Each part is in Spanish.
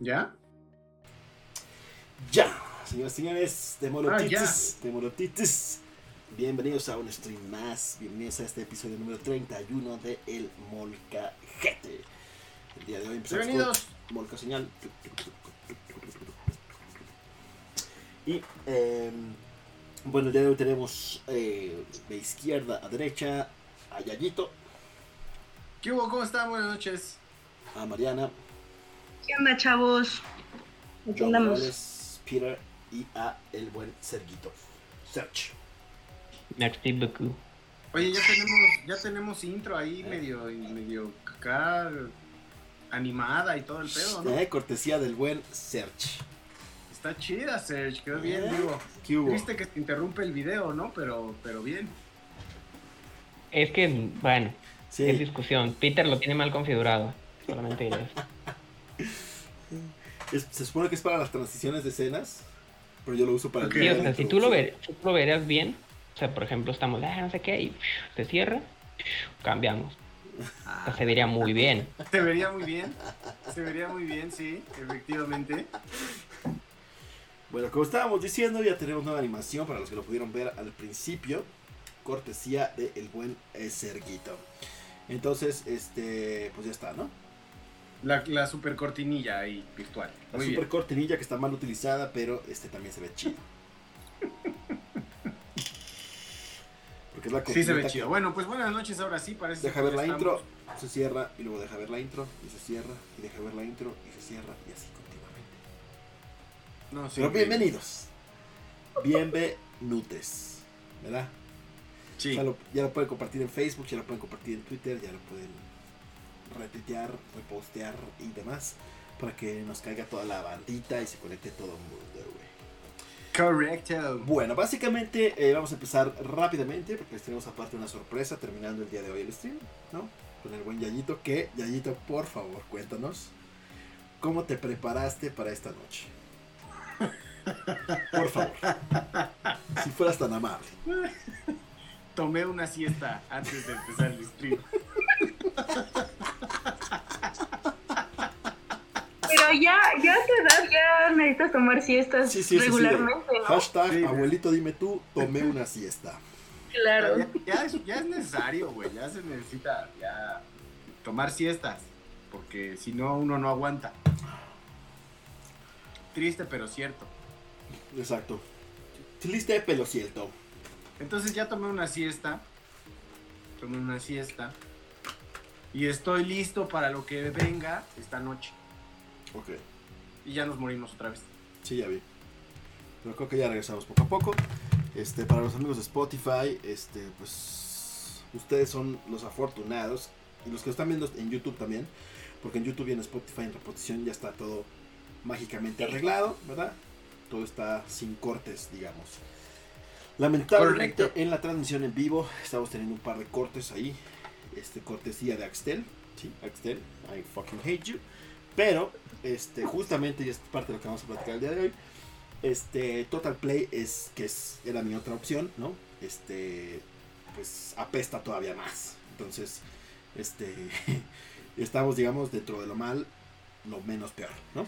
¿Ya? Ya, señoras y señores, de Ah, Molotitis, de Molotitis. Bienvenidos a un stream más, bienvenidos a este episodio número 31 de El Molcajete. El día de hoy empezamos Bienvenidos. con Molca Señal. Y, eh, bueno, el día de hoy tenemos eh, de izquierda a derecha a Yayito, ¿Qué hubo? ¿Cómo están? Buenas noches. a Mariana, ¿Qué onda, chavos? Aquí John andamos. Morales, Peter y a el buen Serguito. Serge. Merci beaucoup. Oye, ya tenemos, ya tenemos intro ahí medio, medio acá animada y todo el pedo, ¿no? Eh, cortesía del buen Serge. Está chida, Serge, quedó bien, Eh, digo. ¿Qué hubo? Viste que te interrumpe el video, ¿no? Pero, pero bien. Es que, bueno, Sí. es discusión. Peter lo tiene mal configurado. Solamente. Es- se supone que es para las transiciones de escenas, pero yo lo uso para Ok. Sí, o sea, si tú lo, ver, si tú lo verías bien, o sea, por ejemplo, estamos, ah, no sé qué, y se cierra, cambiamos. O sea, se vería muy bien. Se vería muy bien. Se vería muy bien, sí, efectivamente. Bueno, como estábamos diciendo, ya tenemos nueva animación para los que lo pudieron ver al principio, cortesía del el buen Serguito. Entonces, este, pues ya está, ¿no? La, la super cortinilla ahí virtual. La Muy super bien. cortinilla que está mal utilizada, pero este también se ve chido. Porque es la Sí se ve chido. que- Bueno, pues buenas noches ahora sí, parece Deja que ver la estamos. intro, se cierra y luego deja ver la intro y se cierra y deja ver la intro y se cierra y así continuamente. No, sí, Pero bienvenidos. Bienvenutes. ¿Verdad? Sí. Lo, ya lo pueden compartir en Facebook, ya lo pueden compartir en Twitter, ya lo pueden retuitear, repostear y demás. Para que nos caiga toda la bandita y se conecte todo el mundo, güey. Correcto. Bueno, básicamente eh, vamos a empezar rápidamente porque les tenemos aparte una sorpresa terminando el día de hoy el stream, ¿no? Con el buen Yayito. Que, Yayito, por favor, cuéntanos cómo te preparaste para esta noche. Por favor. Si fueras tan amable. Tomé una siesta antes de empezar el stream. Pero ya, ya a tu edad ya necesitas tomar siestas Sí, sí, regularmente, ¿no? Hashtag, Sí. abuelito, dime tú, tomé una siesta. Claro. Ya, ya es, ya es necesario, güey. Ya se necesita ya tomar siestas. Porque si no, uno no aguanta. Triste, pero cierto. Exacto. Triste, pero cierto. Entonces ya tomé una siesta. Tomé una siesta. Y estoy listo para lo que venga esta noche. Ok. Y ya nos morimos otra vez. Sí, ya vi. Pero creo que ya regresamos poco a poco. Este, para los amigos de Spotify, este, pues ustedes son los afortunados y los que lo están viendo en YouTube también, porque en YouTube y en Spotify en reposición ya está todo mágicamente arreglado, ¿verdad? Todo está sin cortes, digamos. Lamentablemente Correcto. en la transmisión en vivo estamos teniendo un par de cortes ahí, este cortesía de Axtel, sí, Axtel, I fucking hate you. Pero, este, justamente, y es parte de lo que vamos a platicar el día de hoy, este, Total Play es, que es, era mi otra opción, ¿no? Este, pues apesta todavía más. Entonces, este, estamos, digamos, dentro de lo mal, lo menos peor, ¿no?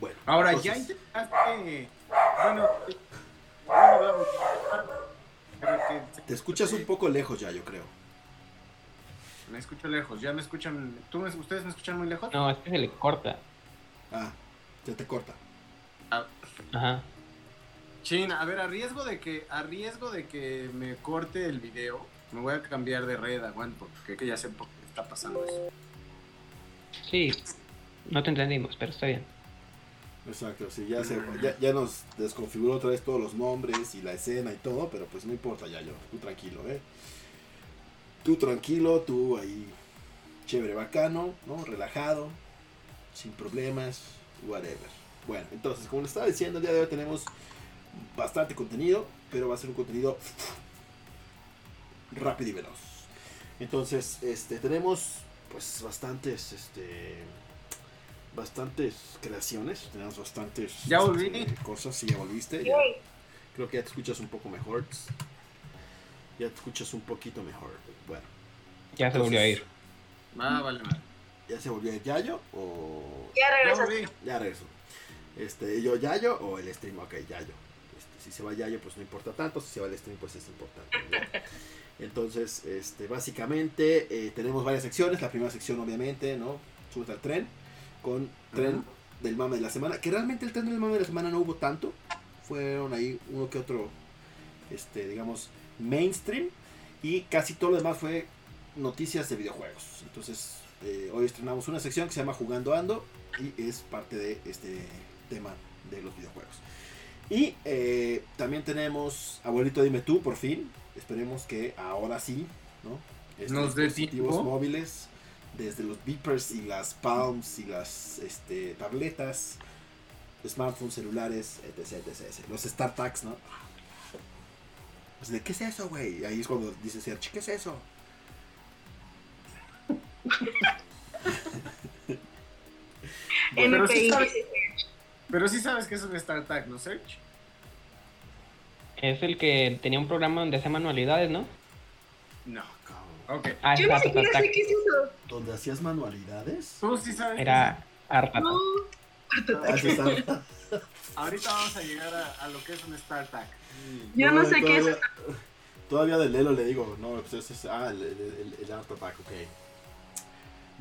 Bueno. Ahora, ya intentaste. Bueno, Te escuchas un poco lejos ya, yo creo. Me escucho lejos. ¿Ya me escuchan? ¿Tú me- ¿Ustedes me escuchan muy lejos? No, es que se le corta. Ah, se te corta. Ajá. Chin, a ver, a riesgo de que a riesgo de que me corte el video, me voy a cambiar de red, aguanto, porque que ya sé por qué está pasando eso. Sí, no te entendimos, pero está bien. Exacto, sí, ya, se, ya, ya nos desconfiguró otra vez todos los nombres y la escena y todo, pero pues no importa ya yo, tú tranquilo, ¿eh? Tú tranquilo, tú ahí chévere, bacano, ¿no? Relajado, sin problemas, whatever. Bueno, entonces, como les estaba diciendo, el día de hoy tenemos bastante contenido, pero va a ser un contenido rápido y veloz. Entonces, este, tenemos pues bastantes, este, bastantes creaciones, tenemos bastantes Ya volví. este, cosas, sí, ya volviste. ya. Creo que ya te escuchas un poco mejor. Ya te escuchas un poquito mejor. Bueno, Ya se volvió a ir. Ah, vale. ¿ya se volvió el Yayo o Ya volví. ya regresó? Este, yo Yayo o el stream, ok, Yayo. Este, si se va Yayo, pues no importa tanto, si se va el stream, pues es importante. ¿no? Entonces, este, básicamente eh, tenemos varias secciones. La primera sección, obviamente, ¿no? Súbete al tren, con tren del mame de la semana. Que realmente el tren del mame de la semana no hubo tanto. Fueron ahí uno que otro, este, digamos, mainstream. Y casi todo lo demás fue noticias de videojuegos. Entonces, eh, hoy estrenamos una sección que se llama Jugando Ando y es parte de este tema de los videojuegos. Y eh, también tenemos Abuelito Dime Tú, por fin. Esperemos que ahora sí, ¿no? Estos Nos dispositivos móviles, desde los beepers y las palms y las este, tabletas, smartphones, celulares, etc, etc, etc. Los StarTags, ¿no? Pues, ¿De qué es eso, güey? Ahí es cuando dice Sergi, ¿qué es eso? Pero sí sabes, pero sí sabes que es un StarTag, ¿no, Search? Es el que tenía un programa donde hacía manualidades, ¿no? No. Cabrón. Ok. Ah, Yo ni está, está, siquiera está. sé qué es eso. ¿Donde hacías manualidades? Tú sí sabes. Era Artata. No. Ah, Ahorita vamos a llegar a, a lo que es un StarTag. Yo no sé qué es todavía- de Lelo le digo, no, pues ese es, ah, el, el, el, el Art Attack, ok.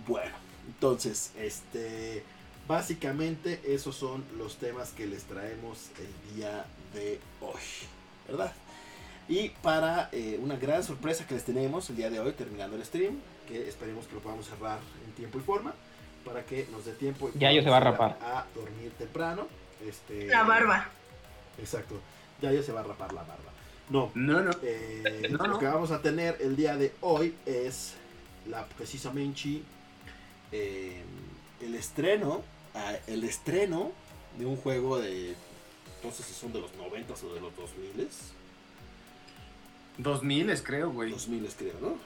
Bueno, entonces, este, básicamente esos son los temas que les traemos el día de hoy, ¿verdad? Y para eh, una gran sorpresa que les tenemos el día de hoy, terminando el stream, que esperemos que lo podamos cerrar en tiempo y forma, para que nos dé tiempo. y Ya yo se va a rapar. A dormir temprano. Este, La barba. Exacto, ya yo se va a rapar la barba. No, No, no. eh, No, lo no. que vamos a tener el día de hoy es la precisamente eh, el estreno ah, el estreno de un juego de no sé si son de los 90 o de los 2000 2000 es creo, güey. 2000 creo, ¿no?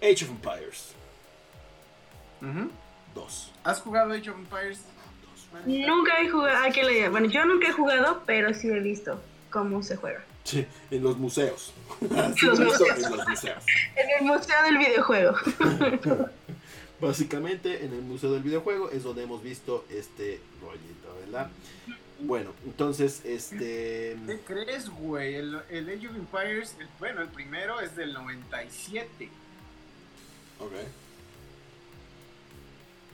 Age of Empires. 2. ¿Has jugado Age of Empires? manita? Nunca he jugado. ¿a qué le? Bueno, yo nunca he jugado, pero sí he visto cómo se juega. Sí, en los museos. Así Los lo hizo museos. en los museos. En el museo del videojuego. Básicamente en el Museo del Videojuego es donde hemos visto este rollito, ¿verdad? Bueno, entonces, este... ¿Qué crees, güey? El, el Age of Empires, el- bueno, el primero es del 97. Ok.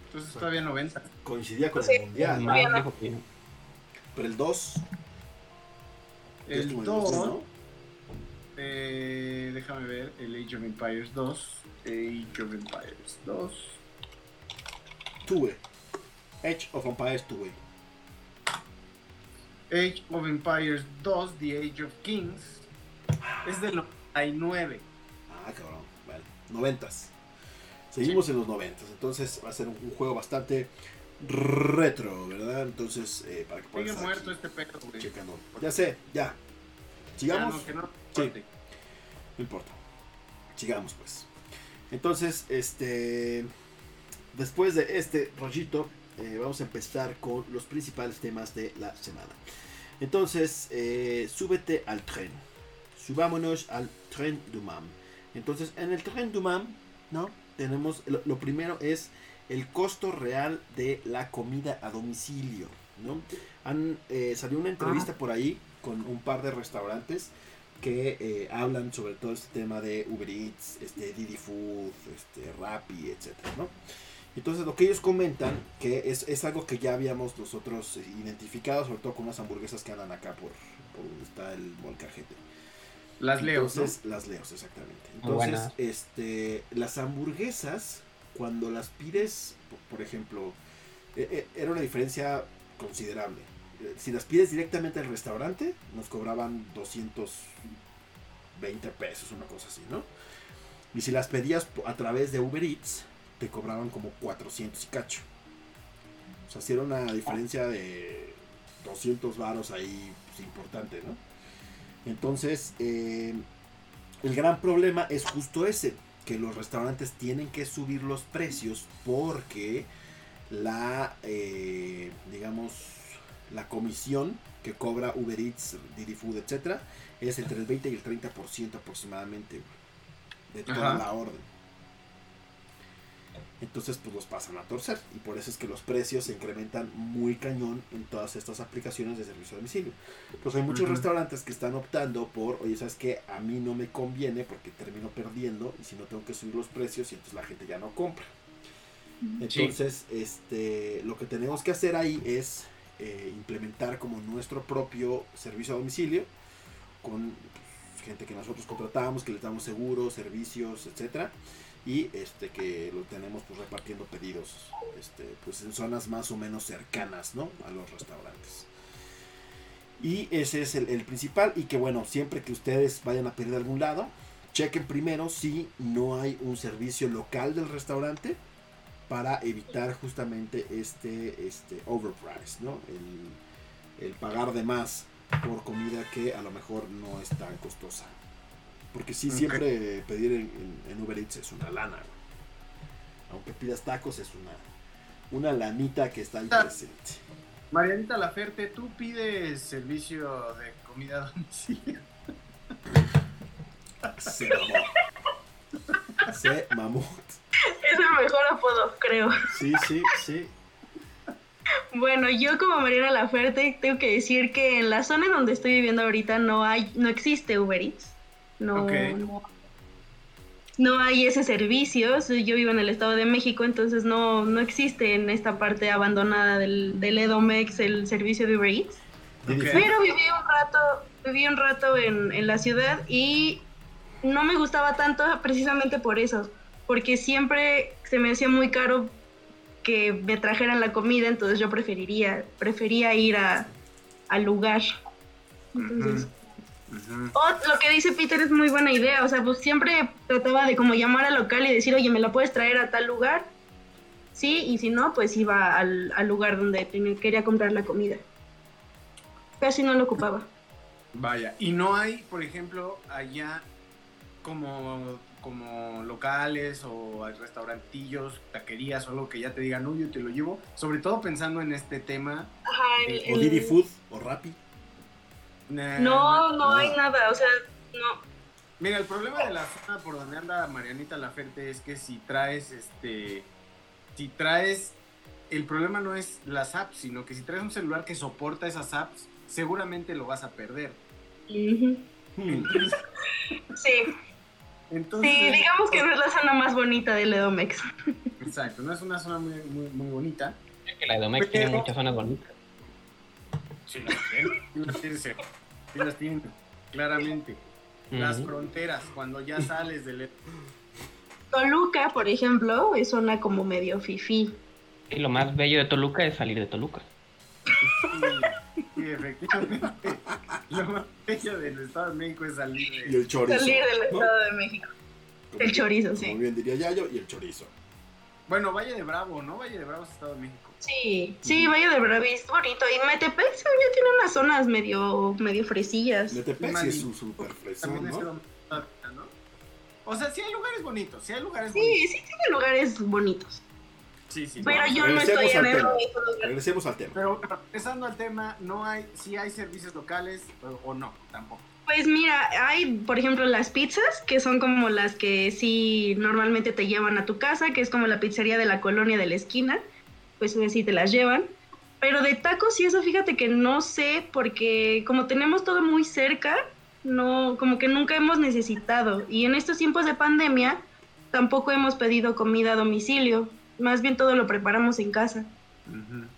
Entonces todavía 90. Coincidía con Sí. el Mundial, pero el 2... El estuvo en 2, ¿no? eh, déjame ver, el Age of Empires 2. Age of Empires 2. Tuve. Age of Empires tuve. Age of Empires 2, The Age of Kings. Es del 99. Ah, cabrón. Vale. Noventas. Seguimos en los noventas. Entonces va a ser un, un juego bastante retro, ¿verdad? Entonces, eh, para que puedan Sigue estar muerto este pedo, güey. checando. Ya sé, ya. Sigamos. Ya, no, que no. Sí. No importa. Sigamos pues. Entonces, este. Después de este rollito, eh, vamos a empezar con los principales temas de la semana. Entonces, eh, súbete al tren. Subámonos al tren du Mam. Entonces, en el tren du Mam, ¿no? Tenemos. Lo, lo primero es el costo real de la comida a domicilio, ¿no? Han, eh, salió una entrevista por ahí con un par de restaurantes que eh, hablan sobre todo este tema de Uber Eats, este, Didi Food, este, Rappi, etcétera, ¿no? Entonces lo que ellos comentan, que es, es algo que ya habíamos nosotros identificado, sobre todo con unas hamburguesas que andan acá por, por donde está el molcajete. Las leo. ¿no? Entonces, las leos, exactamente. Entonces, este, las hamburguesas, cuando las pides, por, ejemplo, eh, eh, era una diferencia considerable. Eh, Si las pides directamente al restaurante, nos cobraban 220 pesos, una cosa así, ¿no? Y si las pedías a través de Uber Eats, te cobraban como 400 y cacho. O sea, si era una diferencia de 200 varos ahí pues, importante, ¿no? Entonces, el gran problema es justo ese, que los restaurantes tienen que subir los precios porque la, eh, digamos, la comisión que cobra Uber Eats, Didi Food, etcétera, es entre el 20 y el 30% aproximadamente de toda Ajá. la orden. Entonces, pues los pasan a torcer. Y por eso es que los precios se incrementan muy cañón en todas estas aplicaciones de servicio a domicilio. Pues hay muchos Ujú. restaurantes que están optando por, oye, ¿sabes qué? A mí no me conviene porque termino perdiendo y si no tengo que subir los precios y entonces la gente ya no compra. Entonces, este, lo que tenemos que hacer ahí es eh, implementar como nuestro propio servicio a domicilio con pues, gente que nosotros contratamos, que les damos seguros, servicios, etcétera, y este que lo tenemos pues repartiendo pedidos, este, pues en zonas más o menos cercanas, ¿no? A los restaurantes. Y ese es el, el principal y que bueno, siempre que ustedes vayan a pedir de algún lado, chequen primero si no hay un servicio local del restaurante para evitar justamente este, este overprice, ¿no? El, el pagar de más por comida que a lo mejor no es tan costosa. Porque sí, siempre pedir en, en- en Uber Eats es una lana. güey. Aunque pidas tacos es una, una lanita que está ahí Ah. presente. Marianita Laferte, ¿tú pides servicio de comida a domicilio? Se mamó. Se mamó. Es el mejor apodo, creo. Sí, sí, sí. Bueno, yo como Mariana Laferte tengo que decir que en la zona en donde estoy viviendo ahorita no hay, no existe Uber Eats. No, no, no hay ese servicio. Yo vivo en el Estado de México, entonces no, no existe en esta parte abandonada del, del Edomex el servicio de Uber Eats. Pero viví un rato, viví un rato en, en la ciudad y no me gustaba tanto precisamente por eso, porque siempre se me hacía muy caro que me trajeran la comida, entonces yo preferiría, prefería ir a, al lugar. Entonces, O lo que dice Peter es muy buena idea, o sea, pues siempre trataba de como llamar al local y decir, oye, ¿me la puedes traer a tal lugar? Sí, y si no, pues iba al, al lugar donde tenía- quería comprar la comida. Casi no lo ocupaba. Vaya, y no hay, por ejemplo, allá como, como locales o hay restaurantillos, taquerías o algo que ya te digan, uy, yo te lo llevo. Sobre todo pensando en este tema. Ajá, el- O el- Didi Food o Rappi. Nah, No, no no. hay nada, o sea, no. Mira, el problema de la zona por donde anda Marianita Laferte es que si traes, este, si traes, el problema no es las apps, sino que si traes un celular que soporta esas apps, seguramente lo vas a perder. Entonces, Sí, entonces- sí, digamos que no es la zona más bonita del Edomex. exacto, no es una zona muy, muy, muy bonita. Es que la Edomex tiene muchas zonas bonitas. Sí, las tienen, sí las tienen, claramente. Las fronteras, cuando ya sales del... Toluca, por ejemplo, es zona como medio fifí. Y lo más bello de Toluca es salir de Toluca. Sí, sí, efectivamente. Lo más bello del Estado de México es salir Y de... el chorizo. Salir del ¿no? Estado de México. Como- El chorizo, sí. Como bien diría Yayo, y el chorizo. Bueno, Valle de Bravo, ¿no? Valle de Bravo es Estado de México. Sí, sí, Valle de Bravi es bonito. Y Metepec según yo tiene unas zonas medio, medio fresillas. Metepec sí es su super fresón, También es ¿no? O sea, sí hay lugares bonitos, sí hay lugares Sí, bonitos. sí tiene lugares bonitos. Sí, sí. Pero no. yo no estoy en al el. Regresemos al tema. Pero regresando al tema, no hay, sí hay servicios locales o, o no, tampoco. Pues mira, hay, por ejemplo, las pizzas, que son como las que sí normalmente te llevan a tu casa, que es como la pizzería de la colonia de la esquina, pues sí te las llevan. Pero de tacos y eso, fíjate que no sé, porque como tenemos todo muy cerca, no, como que nunca hemos necesitado. Y en estos tiempos de pandemia, tampoco hemos pedido comida a domicilio. Más bien todo lo preparamos en casa.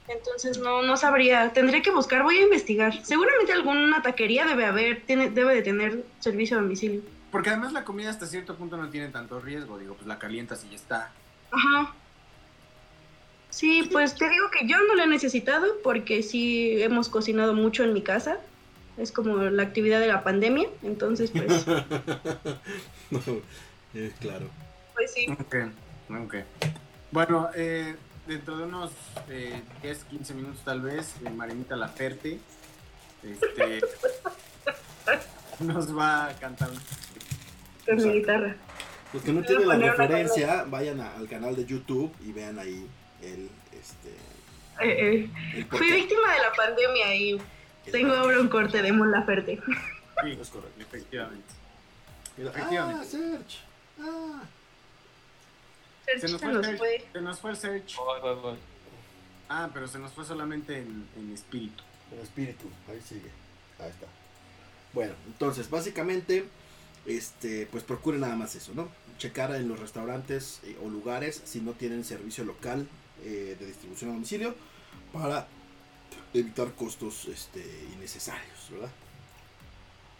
Entonces no, no sabría, tendría que buscar, voy a investigar. Seguramente alguna taquería debe haber, tiene, debe de tener servicio a domicilio. Porque además la comida hasta cierto punto no tiene tanto riesgo, digo, pues la calientas y ya está. Ajá. Sí, pues te digo que yo no lo he necesitado porque sí hemos cocinado mucho en mi casa. Es como la actividad de la pandemia, entonces pues... Eh, claro. Pues sí. Ok, ok. Bueno, eh, dentro de unos eh, 10, 15 minutos tal vez, eh, Marinita Laferte este, nos va a cantar. Con mi guitarra. Los que no tienen la referencia, vayan a- al canal de YouTube y vean ahí el, este, Eh, eh. Fui víctima de la pandemia y El tengo ahora un corte de Mon Laferte. Sí, Es correcto. efectivamente. Ah, Serge. Ah. Se nos Se fue, nos el fue. Search, se nos fue el Search. Voy, voy, voy. Ah, pero se nos fue solamente en, en espíritu. El espíritu, ahí sigue. Ahí está. Bueno, entonces, básicamente, este, pues procure nada más eso, ¿no? Checar en los restaurantes eh, o lugares si no tienen servicio local eh, de distribución a domicilio para evitar costos este, innecesarios, ¿verdad?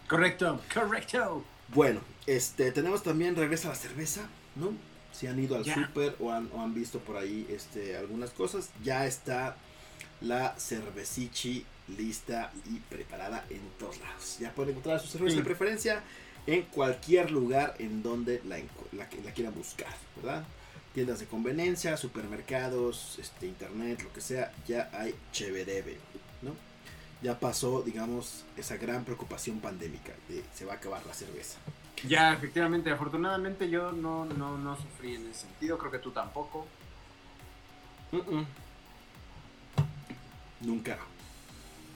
Correcto, correcto. Bueno, este, tenemos también regresa la cerveza, ¿no? Si han ido al Ya. súper o han, o han visto por ahí este, algunas cosas, ya está la cervecichi lista y preparada en todos lados. Ya pueden encontrar su cerveza Sí. de preferencia en cualquier lugar en donde la, la, la quieran buscar, ¿verdad? Tiendas de conveniencia, supermercados, este, internet, lo que sea, ya hay cheverebe, ¿no? Ya pasó, digamos, esa gran preocupación pandémica de se va a acabar la cerveza. Ya, efectivamente, afortunadamente yo no, no, no sufrí en ese sentido, creo que tú tampoco. Nunca.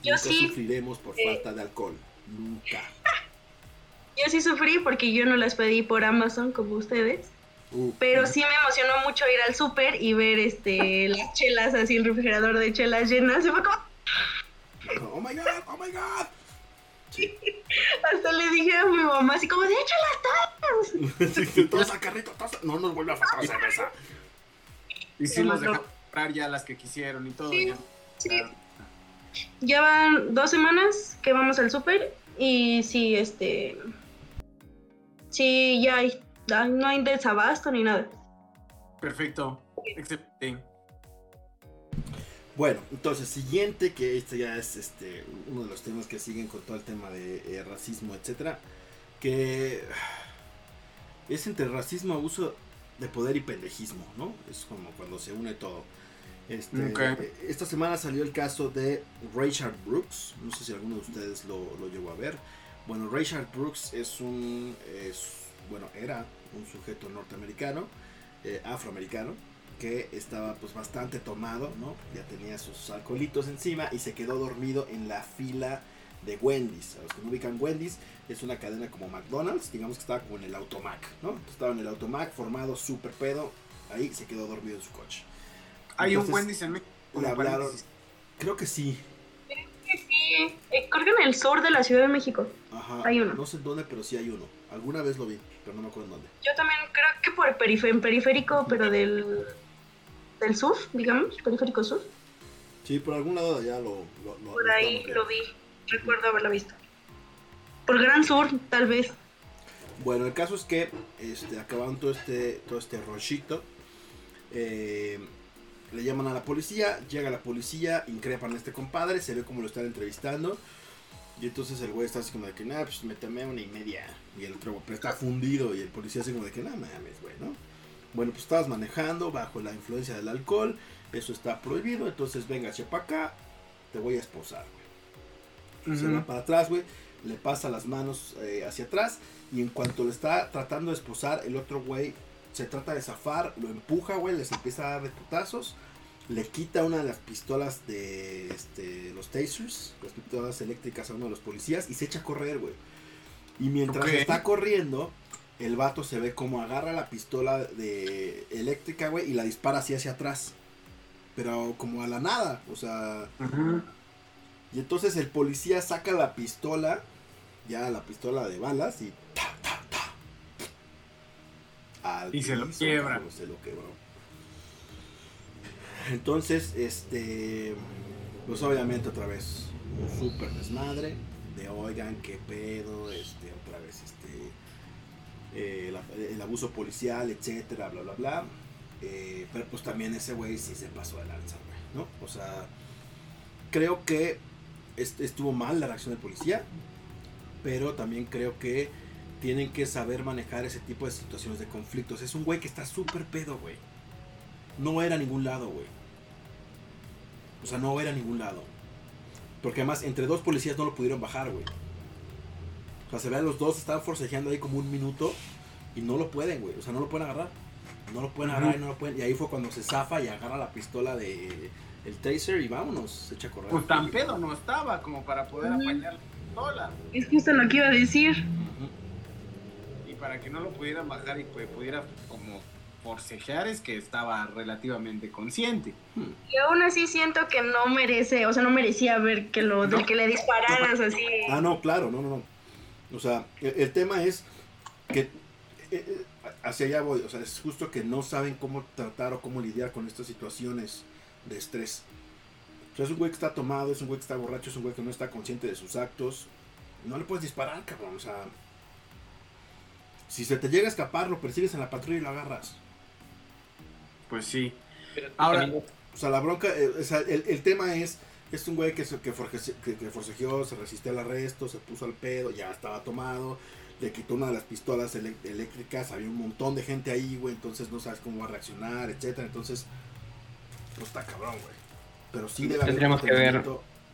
Yo Nunca sí. sufriremos por Eh. falta de alcohol. Nunca. Yo sí sufrí porque yo no las pedí por Amazon como ustedes. Uh, Pero sí me emocionó mucho ir al súper y ver este las chelas así, el refrigerador de chelas llenas. Y fue como, Oh my god, oh my god. Sí. hasta le dije a mi mamá así como, de hecho Sí, todos al carrito, No nos vuelve a faltar cerveza. Y sí Se nos dejaron comprar ya las que quisieron y todo. Sí, ya. sí. Claro. Ya van dos semanas que vamos al súper y sí, este... Sí, ya hay, no hay desabasto ni nada. Perfecto, excelente. Bueno, entonces, siguiente, que este ya es este uno de los temas que siguen con todo el tema de eh, racismo, etcétera. Que es entre racismo, abuso de poder y pendejismo, ¿no? Es como cuando se une todo. Este, Esta semana salió el caso de Rayshard Brooks. No sé si alguno de ustedes lo, lo llegó a ver. Bueno, Rayshard Brooks es un. es- bueno, era un sujeto norteamericano, eh, afroamericano, que estaba pues bastante tomado, ¿no? Ya tenía sus alcoholitos encima y se quedó dormido en la fila de Wendy's. A los que no ubican Wendy's, es una cadena como McDonald's, digamos que estaba como en el Automac, ¿no? Entonces, estaba en el Automac, formado súper pedo, ahí se quedó dormido en su coche. Hay un Wendy's en México. Le como hablaron, paréntesis. creo que sí, Sí, eh, creo que en el sur de la Ciudad de México. ajá, Hay uno. no sé dónde, pero sí hay uno. Alguna vez lo vi, pero no me acuerdo en dónde. Yo también creo que por perif- en periférico, pero del, del sur, digamos, periférico sur. Sí, por algún lado de allá lo, lo, lo- Por ahí lo vi, recuerdo haberlo visto. Por Gran Sur, tal vez. Bueno, el caso es que este, acabaron todo este, todo este rollito. eh, le llaman a la policía, llega la policía, increpan a este compadre, se ve como lo están entrevistando. Y entonces el güey está así como de que, nada, pues me tomé una y media. Y el otro, pero está fundido. Y el policía así como de que, nada mames, güey, ¿no? Bueno, pues estabas manejando bajo la influencia del alcohol. Eso está prohibido. Entonces venga, para acá, te voy a esposar, güey. Se va para atrás, güey. Le pasa las manos eh, hacia atrás. Y en cuanto le está tratando de esposar, el otro güey se trata de zafar, lo empuja, güey, les empieza a dar de putazos. Le quita una de las pistolas de este, los tasers, las pistolas eléctricas a uno de los policías y se echa a correr, güey. Y mientras está corriendo, el vato se ve como agarra la pistola de eléctrica, güey, y la dispara así hacia atrás. Pero como a la nada, o sea, y entonces el policía saca la pistola, ya la pistola de balas y ta, ta, ta. Al Y se lo quiebra. se lo quebró. Entonces, este, pues obviamente otra vez un súper desmadre de oigan qué pedo, este, otra vez este, eh, el abuso policial, etcétera, bla, bla, bla. Eh, pero pues también ese güey sí se pasó de lanza, güey, ¿no? O sea, creo que est- estuvo mal la reacción del policía, pero también creo que tienen que saber manejar ese tipo de situaciones de conflictos. Es un güey que está súper pedo, güey. No era a ningún lado, güey. O sea, no era a ningún lado. Porque además, entre dos policías no lo pudieron bajar, güey. O sea, se vean los dos, estaban forcejeando ahí como un minuto y no lo pueden, güey. O sea, no lo pueden agarrar. No lo pueden agarrar y no lo pueden. Y ahí fue cuando se zafa y agarra la pistola de el taser y vámonos, se echa a correr. Pues tan pedo no estaba como para poder apañar la pistola. Es justo lo que iba a decir. Y para que no lo pudieran bajar y pues, pudiera como forcejear es que estaba relativamente consciente. Y aún así siento que no merece, o sea, no merecía ver que lo, del que le dispararas así. Ah, no, claro, no, no, no. O sea, el, el tema es que eh, eh, hacia allá voy. O sea, es justo que no saben cómo tratar o cómo lidiar con estas situaciones de estrés. O sea, es un güey que está tomado, es un güey que está borracho, es un güey que no está consciente de sus actos. No le puedes disparar, cabrón. O sea, si se te llega a escapar, lo persigues en la patrulla y lo agarras. Pues sí. Pero Ahora- también- O sea, la bronca, eh, o sea, el, el tema es, es un güey que, se- que, forje- que- que forcejeó, se resistió al arresto, se puso al pedo, ya estaba tomado, le quitó una de las pistolas eléctricas, había un montón de gente ahí, güey, entonces no sabes cómo va a reaccionar, etcétera, entonces, pues está cabrón, güey. Pero sí debe haber un Tendríamos que ver-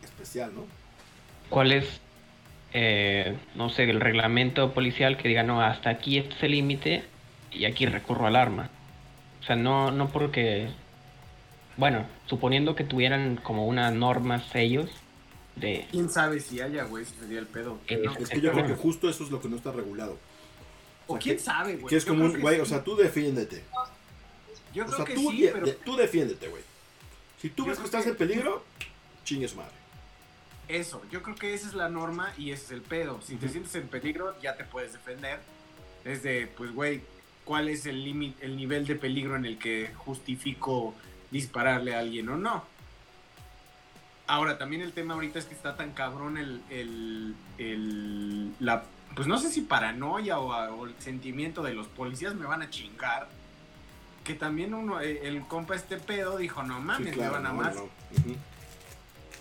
especial, ¿no? ¿Cuál es, eh, no sé, el reglamento policial que diga, no, hasta aquí este es el límite y aquí recurro al arma? O sea, no, no porque, bueno, suponiendo que tuvieran como una norma ellos de... ¿Quién sabe si haya, güey? Si sería el pedo. Eh, ¿no? Es que yo creo que justo eso es lo que no está regulado. O sea, quién que- sabe, güey. Que es Yo como creo un, que güey, sí. o sea, tú defiéndete. Yo O creo sea, que tú, sí, de- pero de- tú defiéndete, güey. Si tú Yo ves que estás que- en peligro, chingue su madre. eso, yo creo que esa es la norma y ese es el pedo. Si te sientes en peligro, ya te puedes defender. Es de, pues, güey, ¿cuál es el límite, el nivel de peligro en el que justifico dispararle a alguien o no? Ahora, también el tema ahorita es que está tan cabrón el, el, el- la, pues no sé si paranoia o, o el sentimiento de los policías me van a chingar. Que también uno, eh, el compa este pedo dijo, no mames, Sí, claro, me van a no, más. no.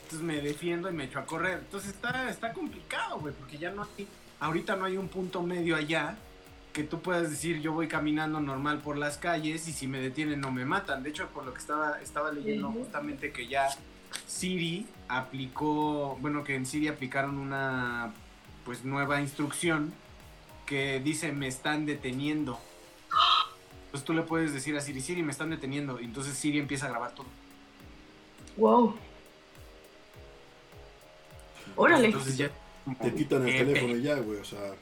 Entonces me defiendo y me echo a correr. Entonces está, está complicado, güey, porque ya no hay, ahorita no hay un punto medio allá que tú puedas decir yo voy caminando normal por las calles y si me detienen no me matan. De hecho, por lo que estaba, estaba leyendo justamente que ya Siri aplicó, bueno, que en Siri aplicaron una pues nueva instrucción que dice me están deteniendo. Entonces tú le puedes decir a Siri, Siri, me están deteniendo. Y entonces Siri empieza a grabar todo. Wow. Órale. Entonces ya... Te quitan el Eh, teléfono ya, güey, o sea.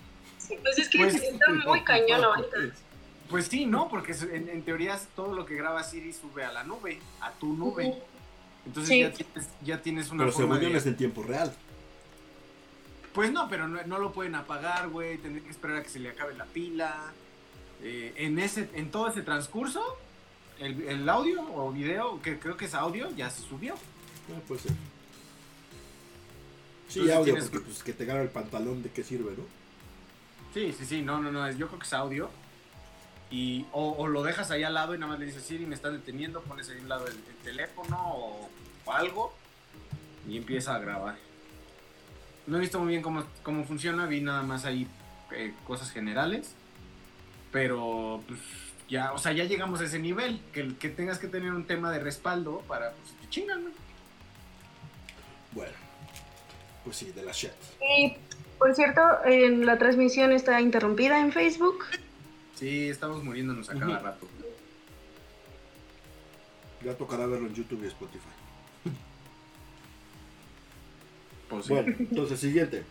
Pues es que Pues- está muy cañón ahorita. Pues sí, ¿no? Porque en, en teoría todo lo que graba Siri sube a la nube, a tu nube. Entonces Sí. ya, tienes, ya tienes una Pero forma según de... es en tiempo real. Pues no, pero no, no lo pueden apagar, güey. Tendré que esperar a que se le acabe la pila. Eh, en, ese, en todo ese transcurso, el, el audio o video, que creo que es audio, ya se subió. Puede ser. Sí, Entonces audio, tienes- porque pues que te agarra el pantalón, ¿de qué sirve, no? Sí, sí, sí, no, no, no, yo creo que es audio. Y, o, lo dejas ahí al lado y nada más le dices, Siri, me están deteniendo, pones ahí un lado el, el teléfono o, o algo y empieza a grabar. No he visto muy bien cómo, cómo funciona, vi nada más ahí eh, cosas generales, pero pues ya, o sea, ya llegamos a ese nivel, que, que tengas que tener un tema de respaldo para, pues, te chingan, ¿no? Bueno, pues sí, de la shit. Y por cierto, en la transmisión está interrumpida en Facebook. Sí, estamos muriéndonos a cada rato. Ya tocará verlo en YouTube y Spotify. Pues, sí. Bueno, entonces, siguiente.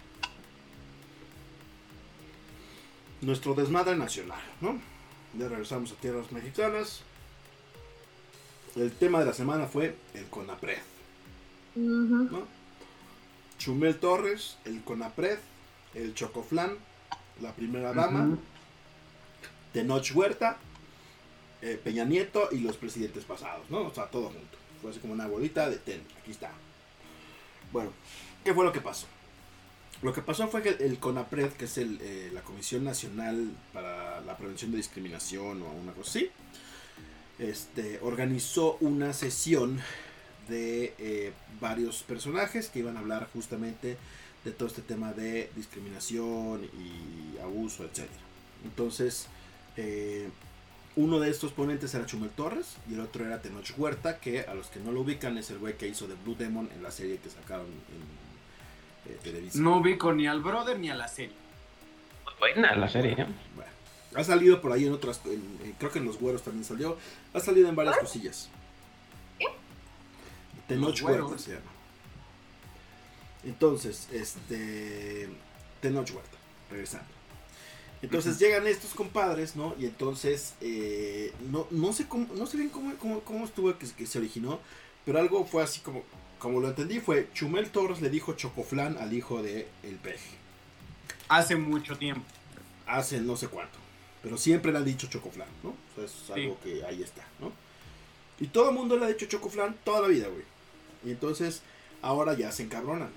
Nuestro desmadre nacional, ¿no? Ya regresamos a tierras mexicanas. El tema de la semana fue el CONAPRED, Ujú. ¿no? Chumel Torres, el CONAPRED, el Chocoflán, la primera dama, Ujú. Tenoch Huerta, eh, Peña Nieto y los presidentes pasados, ¿no? O sea, todo junto. Fue así como una bolita de ten, aquí está. Bueno, ¿qué fue lo que pasó? Lo que pasó fue que el CONAPRED, que es el, eh, la Comisión Nacional para la Prevención de Discriminación o una cosa así, este, organizó una sesión de eh, varios personajes que iban a hablar justamente de todo este tema de discriminación y abuso, etcétera. Entonces, eh, uno de estos ponentes era Chumel Torres y el otro era Tenoch Huerta, que a los que no lo ubican es el güey que hizo de Blue Demon en la serie que sacaron en eh, televisión. No ubico ni al brother ni a la serie. Buena la serie, ¿eh? Bueno, ha salido por ahí en otras, en- en- creo que en Los Güeros también salió, ha salido en varias cosillas. Tenoch se llama. Entonces, este. Tenoch Huerta, regresando. Entonces llegan estos compadres, ¿no? Y entonces, eh, no, no sé cómo, no sé bien cómo, cómo, cómo estuvo que, que se originó, pero algo fue así como, como lo entendí, fue Chumel Torres le dijo chocoflán al hijo de El Peje. Hace mucho tiempo. Hace no sé cuánto. Pero siempre le han dicho chocoflán, ¿no? O sea, es algo que ahí está, ¿no? Y todo el mundo le ha dicho chocoflán toda la vida, güey. Y entonces, ahora ya se encabronan.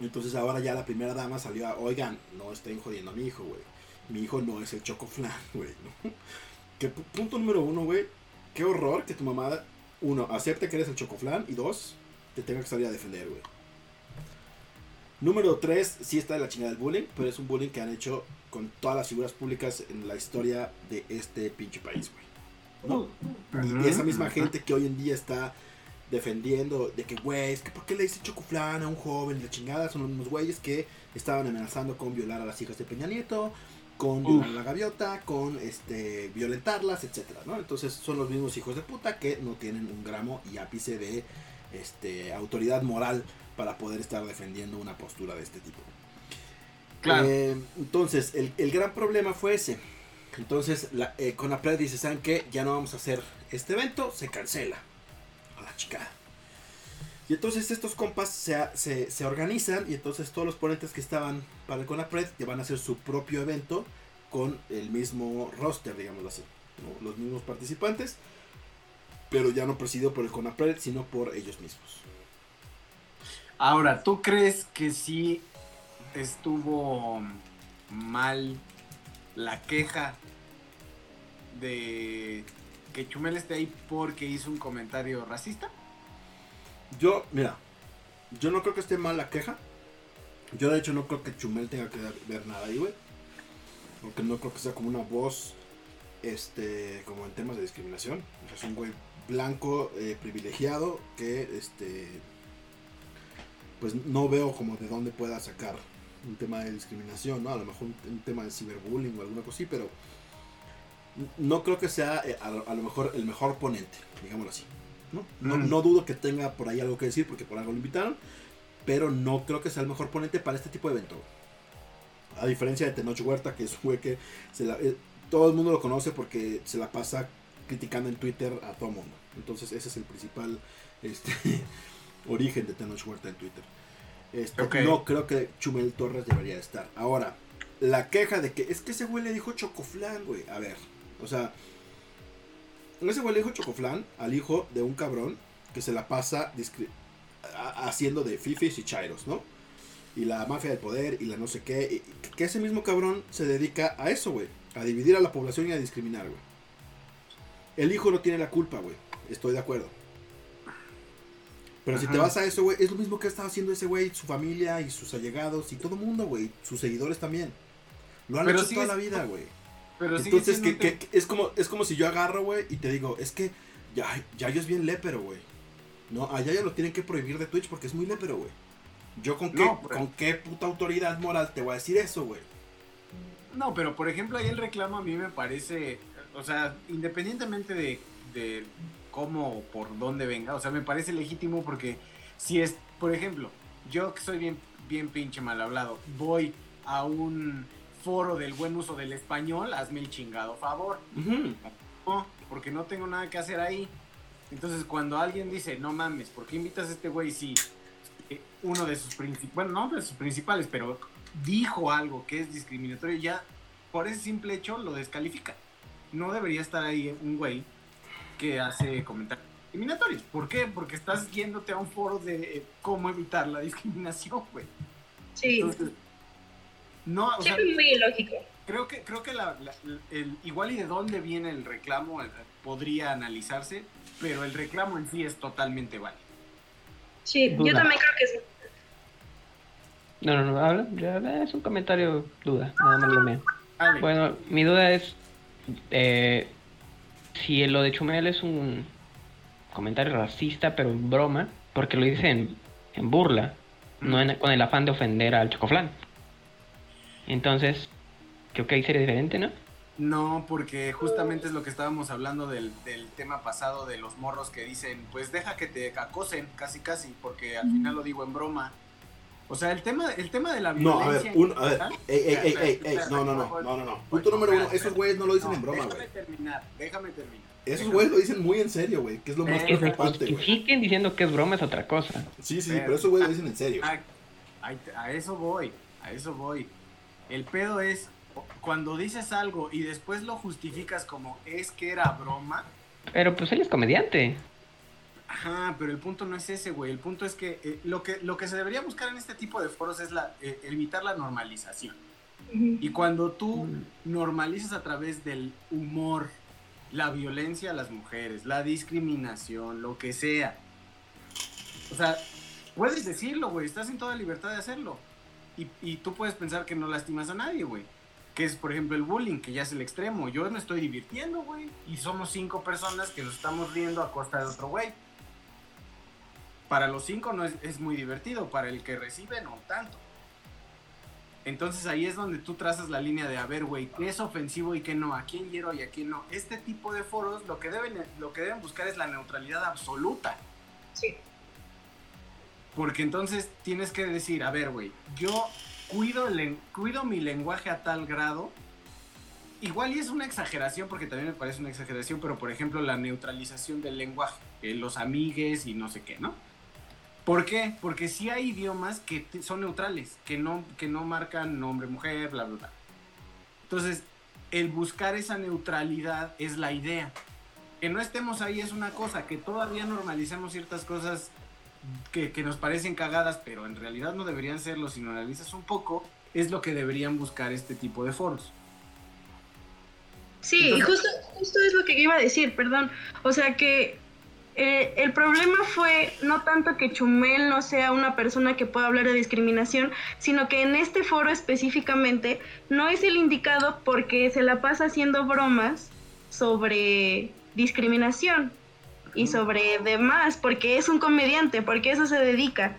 Entonces ahora ya la primera dama salió a, oigan, no estén jodiendo a mi hijo, güey. Mi hijo no es el chocoflán, güey, ¿no? Que pu- punto número uno, güey. Qué horror que tu mamá, uno, acepte que eres el chocoflán y dos, te tenga que salir a defender, güey. Número 3, sí está de la chingada del bullying, pero es un bullying que han hecho con todas las figuras públicas en la historia de este pinche país, güey. ¿no? Y esa misma gente que hoy en día está defendiendo de que, güey, es que ¿por qué le dice chocoflán a un joven? La chingada son los mismos güeyes que estaban amenazando con violar a las hijas de Peña Nieto, con violar a la gaviota, con este violentarlas, etcétera, ¿no? Entonces son los mismos hijos de puta que no tienen un gramo y ápice de este autoridad moral para poder estar defendiendo una postura de este tipo. Claro. Eh, entonces, el, el gran problema fue ese. Entonces, la, eh, Conapred dice, ¿saben qué? Ya no vamos a hacer este evento, se cancela. Y entonces estos compas se, se, organizan y entonces todos los ponentes que estaban para el Conapred que van a hacer su propio evento con el mismo roster, digámoslo así. Los mismos participantes, pero ya no presidido por el Conapred, sino por ellos mismos. Ahora, ¿tú crees que sí estuvo mal la queja de que Chumel esté ahí porque hizo un comentario racista? Yo, mira, yo no creo que esté mal la queja. Yo de hecho no creo que Chumel tenga que ver nada ahí, güey. Porque no creo que sea como una voz, este, como en temas de discriminación. Es un güey blanco, eh, privilegiado, que, este, pues no veo como de dónde pueda sacar un tema de discriminación, ¿no? A lo mejor un, un tema de ciberbullying o alguna cosa así, pero no creo que sea eh, a, a lo mejor el mejor ponente, digámoslo así. ¿no? No, Mm. no dudo que tenga por ahí algo que decir porque por algo lo invitaron, pero no creo que sea el mejor ponente para este tipo de evento. A diferencia de Tenoch Huerta, que es un güey que se la- eh, todo el mundo lo conoce porque se la pasa criticando en Twitter a todo mundo. Entonces ese es el principal este, origen de Tenoch Huerta en Twitter. Este, Ok. No creo que Chumel Torres debería de estar. Ahora, la queja de que es que ese güey le dijo chocoflán, güey. A ver, o sea, ese güey le dijo chocoflán al hijo de un cabrón que se la pasa haciendo de fifis y chairos, ¿no? Y la mafia del poder y la no sé qué. y- que ese mismo cabrón se dedica a eso, güey. A dividir a la población y a discriminar, güey. El hijo no tiene la culpa, güey. Estoy de acuerdo. Pero si te vas a eso, güey, es lo mismo que ha estado haciendo ese güey, su familia y sus allegados y todo el mundo, güey. Sus seguidores también. Lo han Pero hecho toda la vida, güey. Pero Entonces, que, que- que es, como, es como si yo agarro, güey, y te digo, es que ya, Yayo es bien lépero, güey. No, a Yayo lo tienen que prohibir de Twitch porque es muy lépero, güey. Yo con qué, No, pues. con qué puta autoridad moral te voy a decir eso, güey. No, pero por ejemplo ahí el reclamo a mí me parece, o sea, independientemente de, de cómo o por dónde venga, o sea, me parece legítimo porque si es, por ejemplo, yo que soy bien, bien pinche mal hablado, voy a un foro del buen uso del español, hazme el chingado favor, no, porque no tengo nada que hacer ahí. Entonces cuando alguien dice, no mames, ¿por qué invitas a este güey si eh, uno de sus principales, bueno, no de sus principales, pero dijo algo que es discriminatorio, ya por ese simple hecho lo descalifica. No debería estar ahí un güey que hace comentarios discriminatorios. ¿Por qué? Porque estás yéndote a un foro de eh, cómo evitar la discriminación, güey. Sí, Entonces, no, o sí, sea, es muy ilógico. creo que creo que la, la- el, igual y de dónde viene el reclamo eh, podría analizarse, pero el reclamo en sí es totalmente válido. Sí, yo también creo que sí. No, no, no, habla, ya, es un comentario duda, nada más lo mío. Dale. Bueno, mi duda es eh, si lo de Chumel es un comentario racista, pero en broma, porque lo dice en, en burla, no en- con el afán de ofender al chocoflán. Entonces, creo que ahí sería diferente, ¿no? No, porque justamente es lo que estábamos hablando del, del tema pasado de los morros que dicen, pues deja que te acosen, casi casi, porque al final lo digo en broma. O sea, el tema, el tema de la No, a violencia. ver, un, a ver, ey, ey, ey, ey, ey, no, no, no, no, no, no. Punto número uno, espera, esos güeyes no lo dicen No, en broma, Déjame güey. terminar, déjame terminar. Esos déjame- güeyes lo dicen muy en serio, güey, que es lo más Eh, Que se preocupante, güey. justifiquen diciendo que es broma es otra cosa. Sí, sí, Pero- pero esos güeyes lo dicen en serio. A, a- a eso voy, a eso voy. El pedo es cuando dices algo y después lo justificas como es que era broma. Pero pues él es comediante. Ajá, pero el punto no es ese, güey. El punto es que, eh, lo que lo que se debería buscar en este tipo de foros es la, eh, evitar la normalización. Y cuando tú normalizas a través del humor la violencia a las mujeres, la discriminación, lo que sea. O sea, puedes decirlo, güey, estás en toda libertad de hacerlo. Y, y tú puedes pensar que no lastimas a nadie, güey. Que es, por ejemplo, el bullying, que ya es el extremo. Yo me estoy divirtiendo, güey. Y somos cinco personas que nos estamos riendo a costa de otro güey. Para los cinco no es, es muy divertido, para el que recibe no tanto. Entonces ahí es donde tú trazas la línea de, a ver, güey, qué es ofensivo y qué no, a quién hiero y a quién no. Este tipo de foros lo que deben, lo que deben buscar es la neutralidad absoluta. Sí. Porque entonces tienes que decir, a ver, güey, yo cuido, el cuido mi lenguaje a tal grado. Igual y es una exageración, porque también me parece una exageración, pero por ejemplo la neutralización del lenguaje, los amigues y no sé qué, ¿no? ¿Por qué? Porque sí hay idiomas que son neutrales, que no, que no marcan nombre, mujer, bla, bla, bla. Entonces, el buscar esa neutralidad es la idea. Que no estemos ahí es una cosa, que todavía normalicemos ciertas cosas que, que nos parecen cagadas, pero en realidad no deberían serlo, si lo analizas un poco, es lo que deberían buscar este tipo de foros. Sí, y justo, justo es lo que iba a decir, perdón. O sea que eh, el problema fue no tanto que Chumel no sea una persona que pueda hablar de discriminación, sino que en este foro específicamente no es el indicado porque se la pasa haciendo bromas sobre discriminación y sobre demás, porque es un comediante, porque eso se dedica.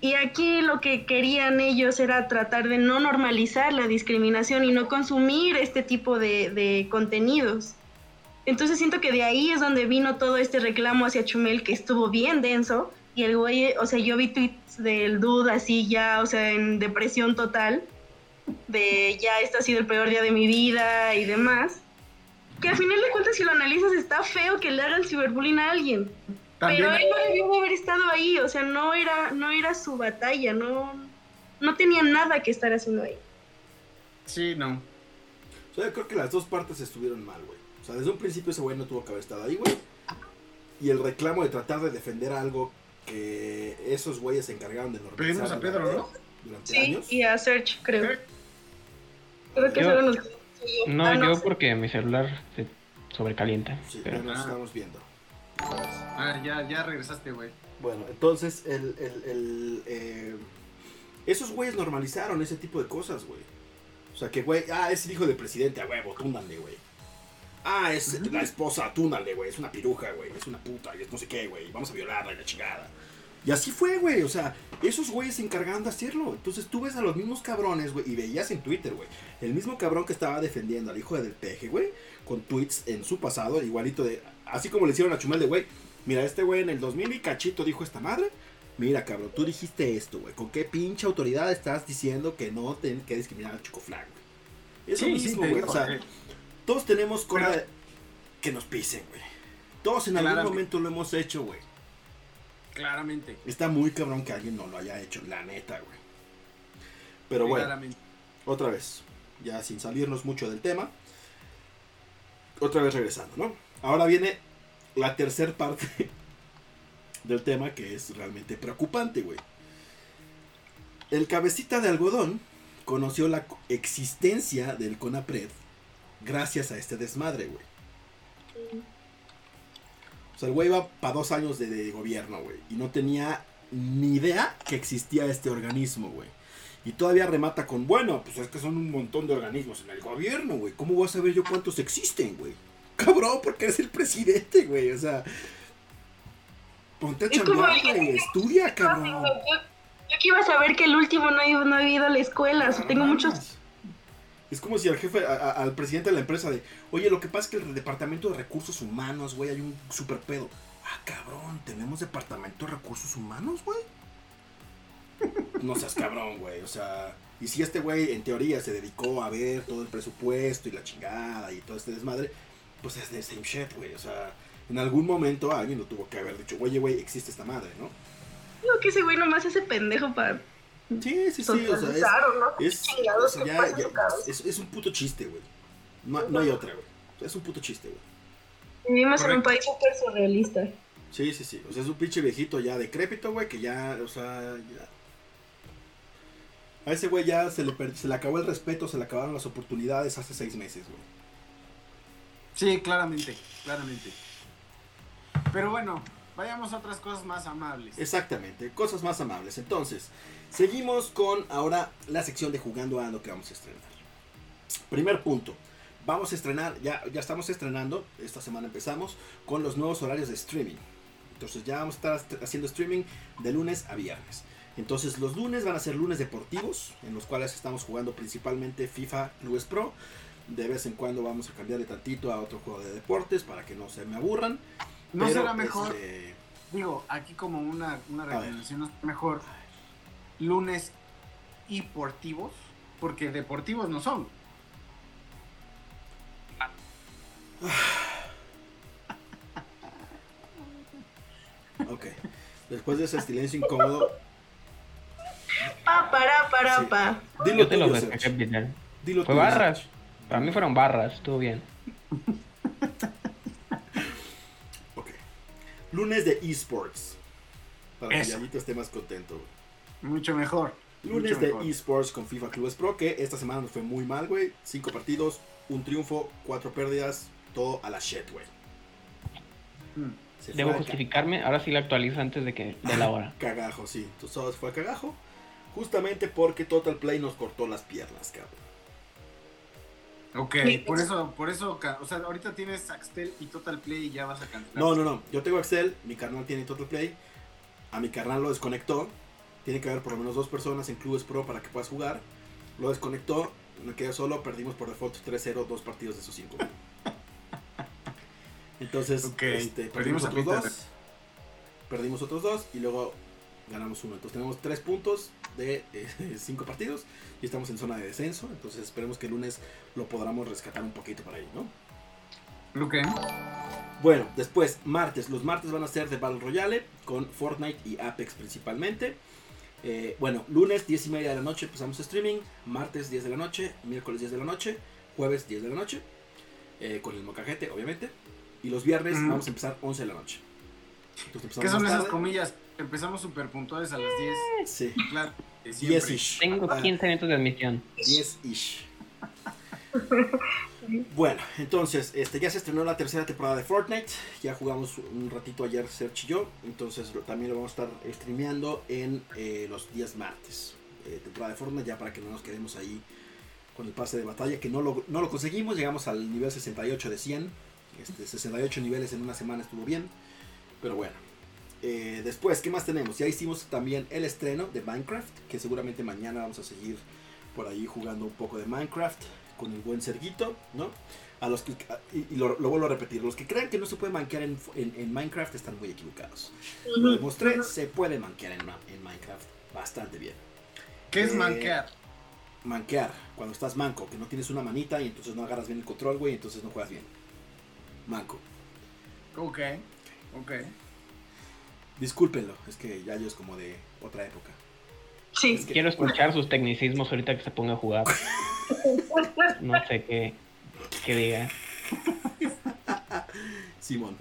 Y aquí lo que querían ellos era tratar de no normalizar la discriminación y no consumir este tipo de, de contenidos. Entonces siento que de ahí es donde vino todo este reclamo hacia Chumel que estuvo bien denso. Y el güey, o sea, yo vi tweets del dude así ya, o sea, en depresión total. De ya este ha sido el peor día de mi vida y demás. Que al final de cuentas, si lo analizas, está feo que le hagan ciberbullying a alguien. También, Pero él no debió de haber estado ahí, o sea, no era, no era su batalla, no, no tenía nada que estar haciendo ahí. sí, no. O sea, yo creo que las dos partes estuvieron mal, güey. O sea, desde un principio ese güey no tuvo que haber estado ahí, güey. Y el reclamo de tratar de defender algo que esos güeyes se encargaron de normalizar. Pedimos a Pedro, ¿no? Durante Sí, años. y a Search, creo. Creo que Yo- solo nos... No, Ah, yo porque mi celular se sobrecalienta. Sí, pero- ya nos Ah. estamos viendo. Ah, ya, ya regresaste, güey. Bueno, entonces, el, el, el, eh, esos güeyes normalizaron ese tipo de cosas, güey. O sea, que, güey, ah, es el hijo del presidente, a huevo, túndanle, güey. Ah, es la esposa, túndanle, güey, es una piruja, güey, es una puta, y es no sé qué, güey, vamos a violarla y la chingada. Y así fue, güey, o sea, esos güeyes se encargaron de hacerlo. Entonces tú ves a los mismos cabrones, güey, y veías en Twitter, güey, el mismo cabrón que estaba defendiendo al hijo del peje, güey, con tweets en su pasado, igualito de, así como le hicieron a Chumel de, güey, mira, este güey en el 2000 y cachito dijo esta madre. Mira, cabrón, tú dijiste esto, güey. ¿Con qué pinche autoridad estás diciendo que no tienen que discriminar al chico flag, güey? Es lo mismo, güey. O sea, eh, todos tenemos cola Pero- que nos pisen, güey. Todos en algún momento lo hemos hecho, güey. Claramente. Está muy cabrón que alguien no lo haya hecho, la neta, güey. Pero bueno, Claramente. otra vez, ya sin salirnos mucho del tema, otra vez regresando, ¿no? Ahora viene la tercer parte del tema que es realmente preocupante, güey. El cabecita de algodón conoció la existencia del CONAPRED gracias a este desmadre, güey. O sea, el güey iba para dos años de, de gobierno, güey. Y no tenía ni idea que existía este organismo, güey. Y todavía remata con, bueno, pues es que son un montón de organismos en el gobierno, güey. ¿Cómo voy a saber yo cuántos existen, güey? Cabrón, porque eres el presidente, güey. O sea, ponte a chambear, güey. Estudia, Yo, cabrón. yo que iba a saber que el último no, iba- no había ido a la escuela. o sea, tengo muchos. Es como si al jefe, a- al presidente de la empresa de, oye, lo que pasa es que el departamento de recursos humanos, güey, hay un super pedo. Ah, cabrón, ¿tenemos departamento de recursos humanos, güey? No seas cabrón, güey, o sea, y si este güey en teoría se dedicó a ver todo el presupuesto y la chingada y todo este desmadre, pues es de same shit, güey, o sea, en algún momento alguien lo tuvo que haber dicho, oye, güey, existe esta madre, ¿no? Digo que ese güey nomás ese pendejo para Sí, sí, sí, o sea, es, totalizar, ¿o no? es, Chingados, o sea, es, es un puto chiste, güey. No, no hay otra, güey. Es un puto chiste, güey. Vivimos en un país súper surrealista. Sí, sí, sí. O sea, es un pinche viejito ya decrépito, güey, que ya, o sea, ya. A ese güey ya se le, per- se le acabó el respeto, se le acabaron las oportunidades hace seis meses, güey. Sí, claramente, claramente. Pero bueno, vayamos a otras cosas más amables. Exactamente, cosas más amables. Entonces, seguimos con ahora la sección de Jugando Ando que vamos a estrenar. Primer punto. Vamos a estrenar, ya, ya estamos estrenando, esta semana empezamos, con los nuevos horarios de streaming. Entonces ya vamos a estar est- haciendo streaming de lunes a viernes. Entonces los lunes van a ser lunes deportivos, en los cuales estamos jugando principalmente FIFA Clubes Pro. De vez en cuando vamos a cambiarle tantito a otro juego de deportes para que no se me aburran. ¿No Pero, será mejor, este, digo, aquí como una, una recomendación, ¿no mejor lunes y deportivos? Porque deportivos no son. Ok. Después de ese silencio incómodo, Pa, para, para, Sí. pa. dilo Yo te lo. Dilo Fue barras. Para mí fueron barras, estuvo bien. Ok. Lunes de esports. Para que Eso. Yayito esté más contento. güey. Mucho mejor. Lunes mucho de mejor. esports con FIFA Clubes Pro, que esta semana nos fue muy mal, güey. Cinco partidos, un triunfo, cuatro pérdidas, todo a la shit, güey. Mm. Se Debo justificarme, ahora sí la actualizo antes de que de la hora. Cagajo, sí. Todo se fue a cagajo. Justamente porque Total Play nos cortó las piernas, cabrón. Ok, por eso, por eso, o sea, ahorita tienes Axtel y Total Play y ya vas a cantar. No, no, no. Yo tengo Excel, mi carnal tiene Total Play. A mi carnal lo desconectó. Tiene que haber por lo menos dos personas en clubes pro para que puedas jugar. Lo desconectó, me quedé solo, perdimos por default 3-0 dos partidos de esos cinco. Entonces, este, perdimos otros dos. Perdimos otros dos y luego ganamos uno. Entonces tenemos tres puntos de eh, cinco partidos y estamos en zona de descenso. Entonces esperemos que el lunes lo podamos rescatar un poquito para ahí, ¿no? Ok. Bueno, después, martes. Los martes van a ser de Battle Royale con Fortnite y Apex principalmente. Eh, bueno, lunes 10 y media de la noche empezamos streaming. Martes 10 de la noche. Miércoles 10 de la noche. Jueves 10 de la noche. eh, con el mocajete, obviamente. Y los viernes Ujú. vamos a empezar 11 de la noche. Entonces ¿Qué son más esas tarde. comillas? Empezamos súper puntuales a las 10. Sí, Claro, de siempre. 10 ish. Tengo Ah, 15 minutos de admisión. 10 ish. Bueno, entonces, este, ya se estrenó la tercera temporada de Fortnite. Ya jugamos un ratito ayer, Serge y yo. Entonces, lo- también lo vamos a estar streameando en eh, los días martes. Eh, temporada de Fortnite, ya para que no nos quedemos ahí con el pase de batalla, que no lo, no lo conseguimos. Llegamos al nivel 68 de 100. Este, 68 niveles en una semana estuvo bien. Pero bueno. Eh, después, ¿qué más tenemos? Ya hicimos también el estreno de Minecraft, que seguramente mañana vamos a seguir por ahí jugando un poco de Minecraft con el buen Serguito, ¿no? A los que, y, y lo, lo vuelvo a repetir, los que crean que no se puede manquear en, en- en Minecraft están muy equivocados. Lo demostré, se puede manquear en, Minecraft bastante bien. ¿Qué es Eh, manquear? Manquear, cuando estás manco, que no tienes una manita y entonces no agarras bien el control, güey, entonces no juegas bien. Manco. Ok, ok. Discúlpenlo, es que ya yo es como de otra época. Sí. Es que- Quiero escuchar sus tecnicismos ahorita que se ponga a jugar. No sé qué, qué diga. Simón.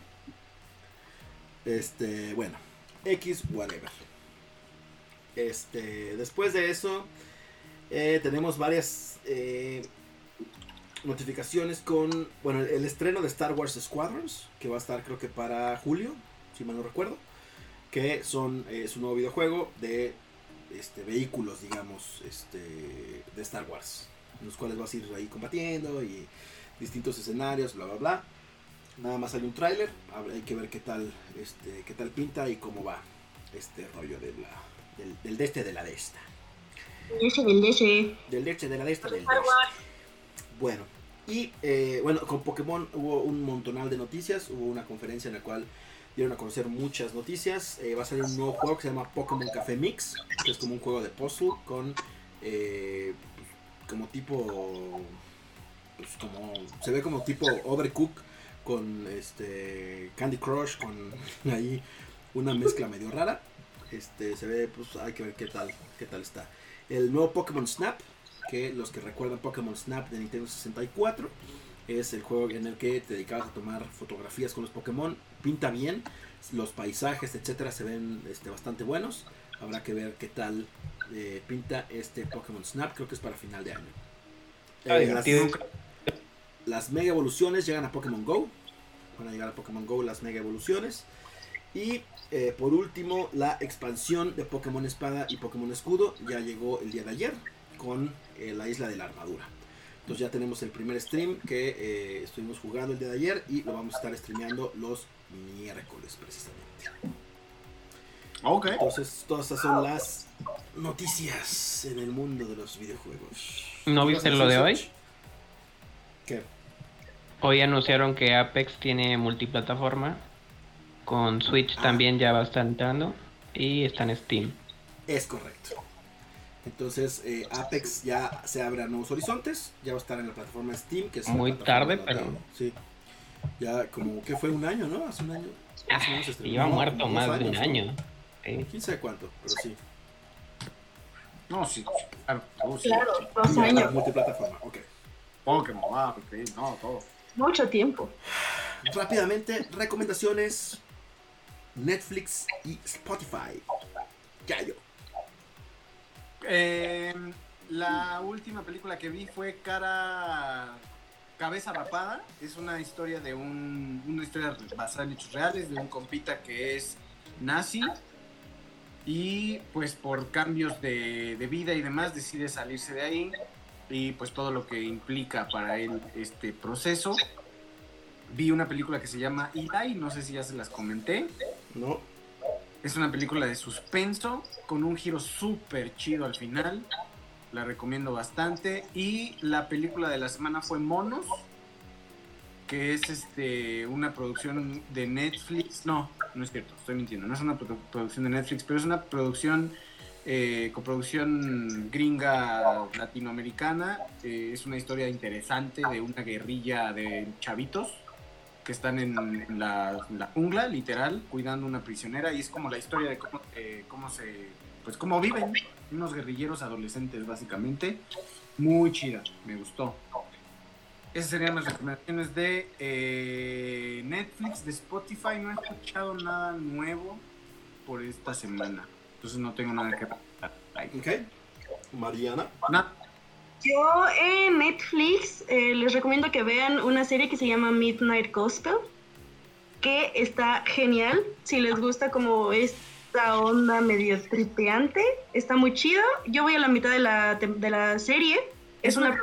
Este, bueno. X, whatever. Este, después de eso, eh, tenemos varias eh, notificaciones con, bueno, el estreno de Star Wars Squadrons, que va a estar creo que para julio, si mal no recuerdo. que son eh, es un nuevo videojuego de este, vehículos, digamos, este, de Star Wars, en los cuales vas a ir ahí combatiendo y distintos escenarios, bla, bla, bla. Nada más hay un tráiler, hay que ver qué tal, este, qué tal pinta y cómo va este rollo de la, del, del de este de la de esta. Del DC. Del de este de la de esta del. Wars. Bueno, y eh, bueno, con Pokémon hubo un montonal de noticias. Hubo una conferencia en la cual dieron a conocer muchas noticias. Eh, va a salir un nuevo juego que se llama Pokémon Café Mix, que es como un juego de puzzle con eh, como tipo, pues, se ve como tipo Overcook con este Candy Crush con ahí una mezcla medio rara. Este se ve, pues hay que ver qué tal, qué tal está. El nuevo Pokémon Snap, que los que recuerdan Pokémon Snap de Nintendo 64 es el juego en el que te dedicabas a tomar fotografías con los Pokémon pinta bien los paisajes etcétera se ven este, bastante buenos habrá que ver qué tal eh, pinta este Pokémon Snap creo que es para final de año Está Eh, las, las mega evoluciones llegan a Pokémon Go van a llegar a Pokémon Go las mega evoluciones y eh, por último la expansión de Pokémon Espada y Pokémon Escudo ya llegó el día de ayer con eh, la isla de la armadura. Entonces ya tenemos el primer stream que eh, estuvimos jugando el día de ayer y lo vamos a estar streameando los miércoles precisamente. Ok. Entonces todas estas son las noticias en el mundo de los videojuegos. ¿No ¿Qué viste lo de hoy? ¿Qué? Hoy anunciaron que Apex tiene multiplataforma. Con Switch Ah. también ya va a estar entrando. Y está en Steam. Es correcto. Entonces eh, Apex ya se abre a nuevos horizontes, ya va a estar en la plataforma Steam, que es la Muy tarde, pero- Sí. Ya como que fue un año, ¿no? Hace un año. se estrenó. Lleva No, muerto más de un años, ¿no? Quién sabe cuánto, pero sí. No, sí, claro. todo, sí. Claro, dos años. Multiplataforma, ok. Pokémon, ah, no, todo. Mucho tiempo. Rápidamente, recomendaciones Netflix y Spotify. Ya yo. Eh, la última película que vi fue Cara Cabeza Rapada. Es una historia de un una historia basada en hechos reales de un compita que es nazi y pues por cambios de, de vida y demás decide salirse de ahí y pues todo lo que implica para él este proceso. Vi una película que se llama Eli, no sé si ya se las comenté. No. Es una película de suspenso con un giro súper chido al final. La recomiendo bastante. Y la película de la semana fue Monos, que es este una producción de Netflix. No, no es cierto, estoy mintiendo. No es una produ- producción de Netflix, pero es una producción, eh, coproducción gringa latinoamericana. Eh, es una historia interesante de una guerrilla de chavitos que están en, en la, en la jungla, literal, cuidando una prisionera y es como la historia de cómo, eh, cómo se, pues cómo viven unos guerrilleros adolescentes básicamente. Muy chida, me gustó. Esas serían las recomendaciones de eh, Netflix, de Spotify. No he escuchado nada nuevo por esta semana, entonces no tengo nada que comentar. Ay, Ok. Mariana. na- Yo en Netflix eh, les recomiendo que vean una serie que se llama Midnight Gospel, que está genial. Si les gusta como esta onda medio tripeante, está muy chido. Yo voy a la mitad de la, de la serie. Es una.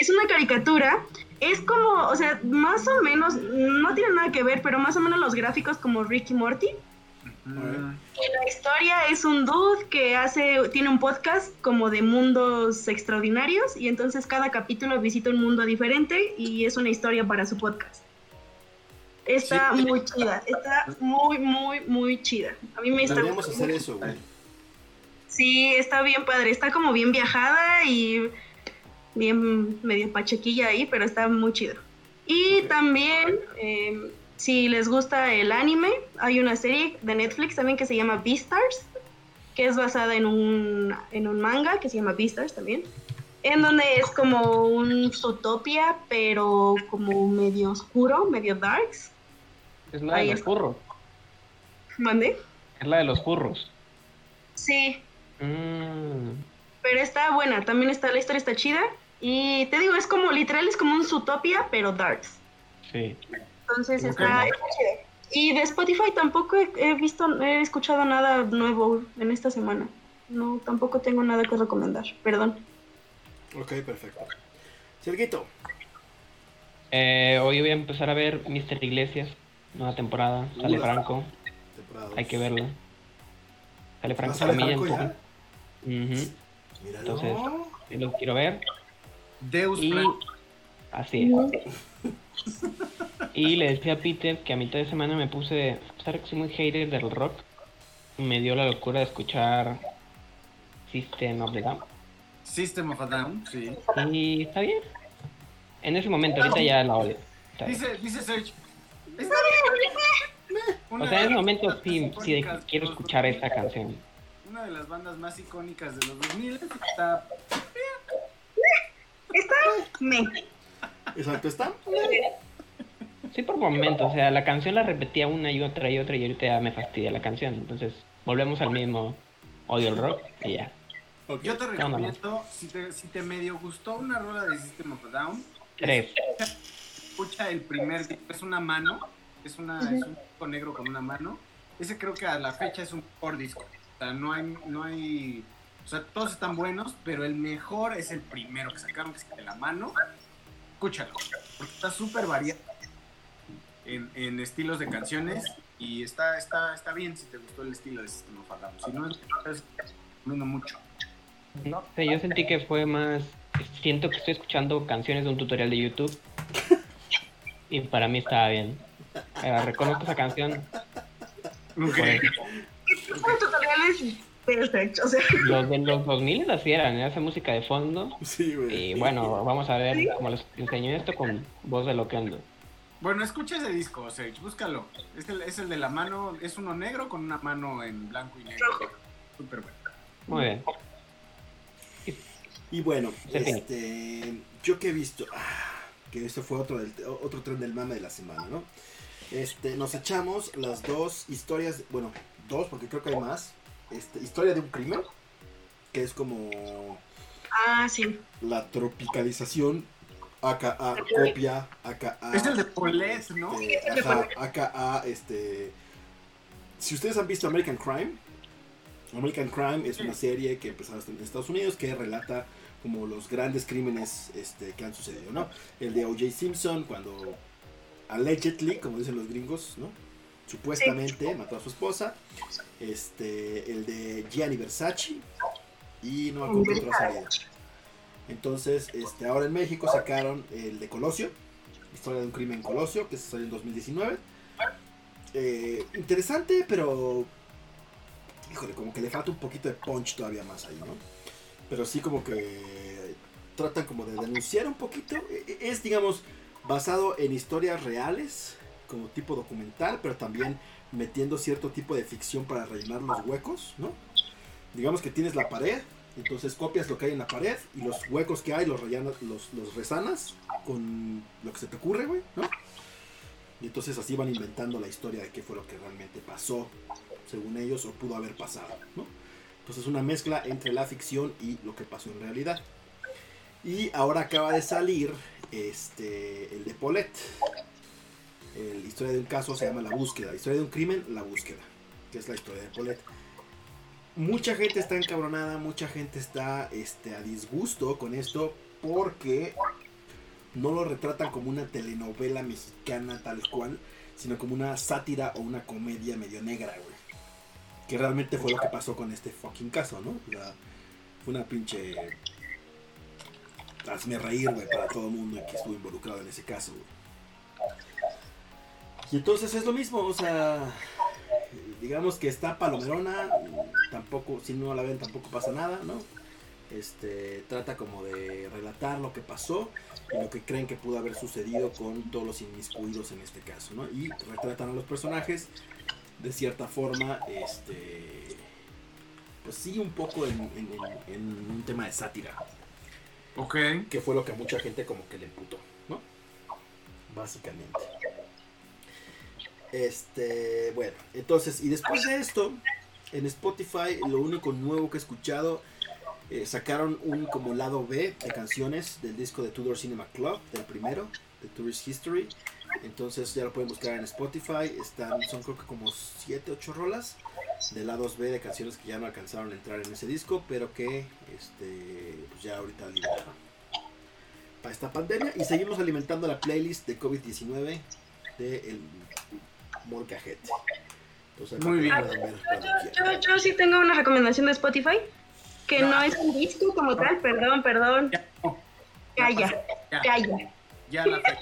Es una caricatura. Es como, o sea, más o menos, no tiene nada que ver, pero más o menos los gráficos como Ricky Morty. Mm, La historia es un dude que hace, tiene un podcast como de mundos extraordinarios y entonces cada capítulo visita un mundo diferente y es una historia para su podcast. Está Sí. muy chida, está muy, muy, muy chida. A mí me está gustando hacer mucho. eso, güey. Sí, está bien padre, está como bien viajada y bien medio pachequilla ahí, pero está muy chido. Y también, eh, si les gusta el anime, hay una serie de Netflix también que se llama Beastars, que es basada en un, en un manga que se llama Beastars también, en donde es como un Zootopia, pero como medio oscuro, medio darks. Es la de Ahí los furros. ¿Mande? Es la de los furros. Sí, Mm, Pero está buena, también está, la historia está chida. Y te digo, es como, literal, es como un Zootopia, pero darks. sí. Entonces está. Y de Spotify tampoco he, he visto, he escuchado nada nuevo en esta semana. No, tampoco tengo nada que recomendar. Perdón. Ok, perfecto. Serguito. Eh, hoy voy a empezar a ver Mr. Iglesias, nueva temporada. Sale Ula. Franco, temporada hay que verlo. Sale Franco sale Franco ya. entonces, lo quiero ver. Deus Y así es. Y le decía a Peter que a mitad de semana me puse, a pesar que soy muy hater del rock, me dio la locura de escuchar System of the Down. System of a Down, sí. Y está bien. En ese momento, ahorita ya la odio. Está bien. Dice, dice Serge. Está bien. O sea, en ese momento sí, quiero escuchar 2000, esta canción. Una de las bandas más icónicas de los 2000 está Está me. Exacto, está. Sí, por momentos. O sea, la canción la repetía una y otra y otra y ahorita ya me fastidia la canción. Entonces, volvemos al mismo odio el rock y ya. Ok. Yo te recomiendo, si te, si te medio gustó una rola de System of a Down, Tres. escucha el primer disco, es una mano, es, una, es un disco negro con una mano. Ese creo que a la fecha es un mejor disco. O sea, no hay, no hay, sea, todos están buenos, pero el mejor es el primero que sacaron, que es de la mano. Escúchalo, porque está súper variado en, en estilos de canciones y está, está, está bien si te gustó el estilo de System of a Down. Si no, es recomiendo mucho. No sé, yo sentí que fue más. Siento que estoy escuchando canciones de un tutorial de YouTube. Y para mí estaba bien. Pero reconozco esa canción. tutoriales perfectos. O sea, Los de los 2000 así eran, era esa música de fondo. Sí, güey. Y bueno, vamos a ver cómo les enseño esto con voz de loquendo. Bueno, escucha ese disco, Serge, búscalo. Es el, es el de la mano, es uno negro con una mano en blanco y negro. Súper bueno. Muy bien. Y bueno, Sí. este, yo que he visto, ah, que este fue otro, del, otro tren del mame de la semana, ¿no? Este, nos echamos las dos historias, bueno, dos porque creo que hay más. Este, historia de un crimen, que es como ah, sí. la tropicalización, aka copia, aka Es el de Paulette, ¿no? este, ajá, aka este, si ustedes han visto American Crime, American Crime es una serie que empezó en Estados Unidos que relata como los grandes crímenes este, que han sucedido, ¿no? El de O.J. Simpson cuando allegedly, como dicen los gringos, ¿no? Supuestamente mató a su esposa. Este, el de Gianni Versace y no acuerdo ha salido. Entonces, este, ahora en México sacaron el de Colosio, historia de un crimen en Colosio, que se salió en 2019. Eh, interesante, pero híjole, como que le falta un poquito de punch todavía más ahí, ¿no? Pero sí como que tratan como de denunciar un poquito. E- e- Es, digamos, basado en historias reales, como tipo documental, pero también metiendo cierto tipo de ficción para rellenar los huecos, ¿no? Digamos que tienes la pared, entonces copias lo que hay en la pared y los huecos que hay los rellenas, los, resanas con lo que se te ocurre, güey, ¿no? Y entonces así van inventando la historia de qué fue lo que realmente pasó, según ellos, o pudo haber pasado, ¿no? Entonces una mezcla entre la ficción y lo que pasó en realidad. Y ahora acaba de salir este, el de Paulette. La historia de un caso se llama La Búsqueda. La historia de un crimen, La Búsqueda. Que es la historia de Paulette. Mucha gente está encabronada, mucha gente está este, a disgusto con esto porque no lo retratan como una telenovela mexicana tal cual, sino como una sátira o una comedia medio negra, güey. Que realmente fue lo que pasó con este fucking caso, ¿no? O fue una pinche... Hazme reír, güey, para todo el mundo que estuvo involucrado en ese caso. Y entonces es lo mismo, o sea, digamos que está palomerona, tampoco, si no la ven tampoco pasa nada, ¿no? Este, trata como de relatar lo que pasó y lo que creen que pudo haber sucedido con todos los inmiscuidos en este caso, ¿no? Y retratan a los personajes de cierta forma, este, pues sí, un poco en, en- un tema de sátira, Ok. que fue lo que a mucha gente como que le emputó, ¿no? Básicamente. Este, bueno, entonces, y después de esto, en Spotify, lo único nuevo que he escuchado, eh, sacaron un como lado B de canciones del disco de Tudor Cinema Club, del primero, de Tourist History. Entonces ya lo pueden buscar en Spotify. Están, son creo que como 7, 8 rolas de lados B de canciones que ya no alcanzaron a entrar en ese disco, pero que este, pues ya ahorita liberaron para esta pandemia. Y seguimos alimentando la playlist de COVID-19 de Entonces, Muy bien. Yo, yo, yo sí tengo una recomendación de Spotify, que no, es un disco como tal, perdón, perdón. Ya, no. Calla, Ya, calla. ya la fe.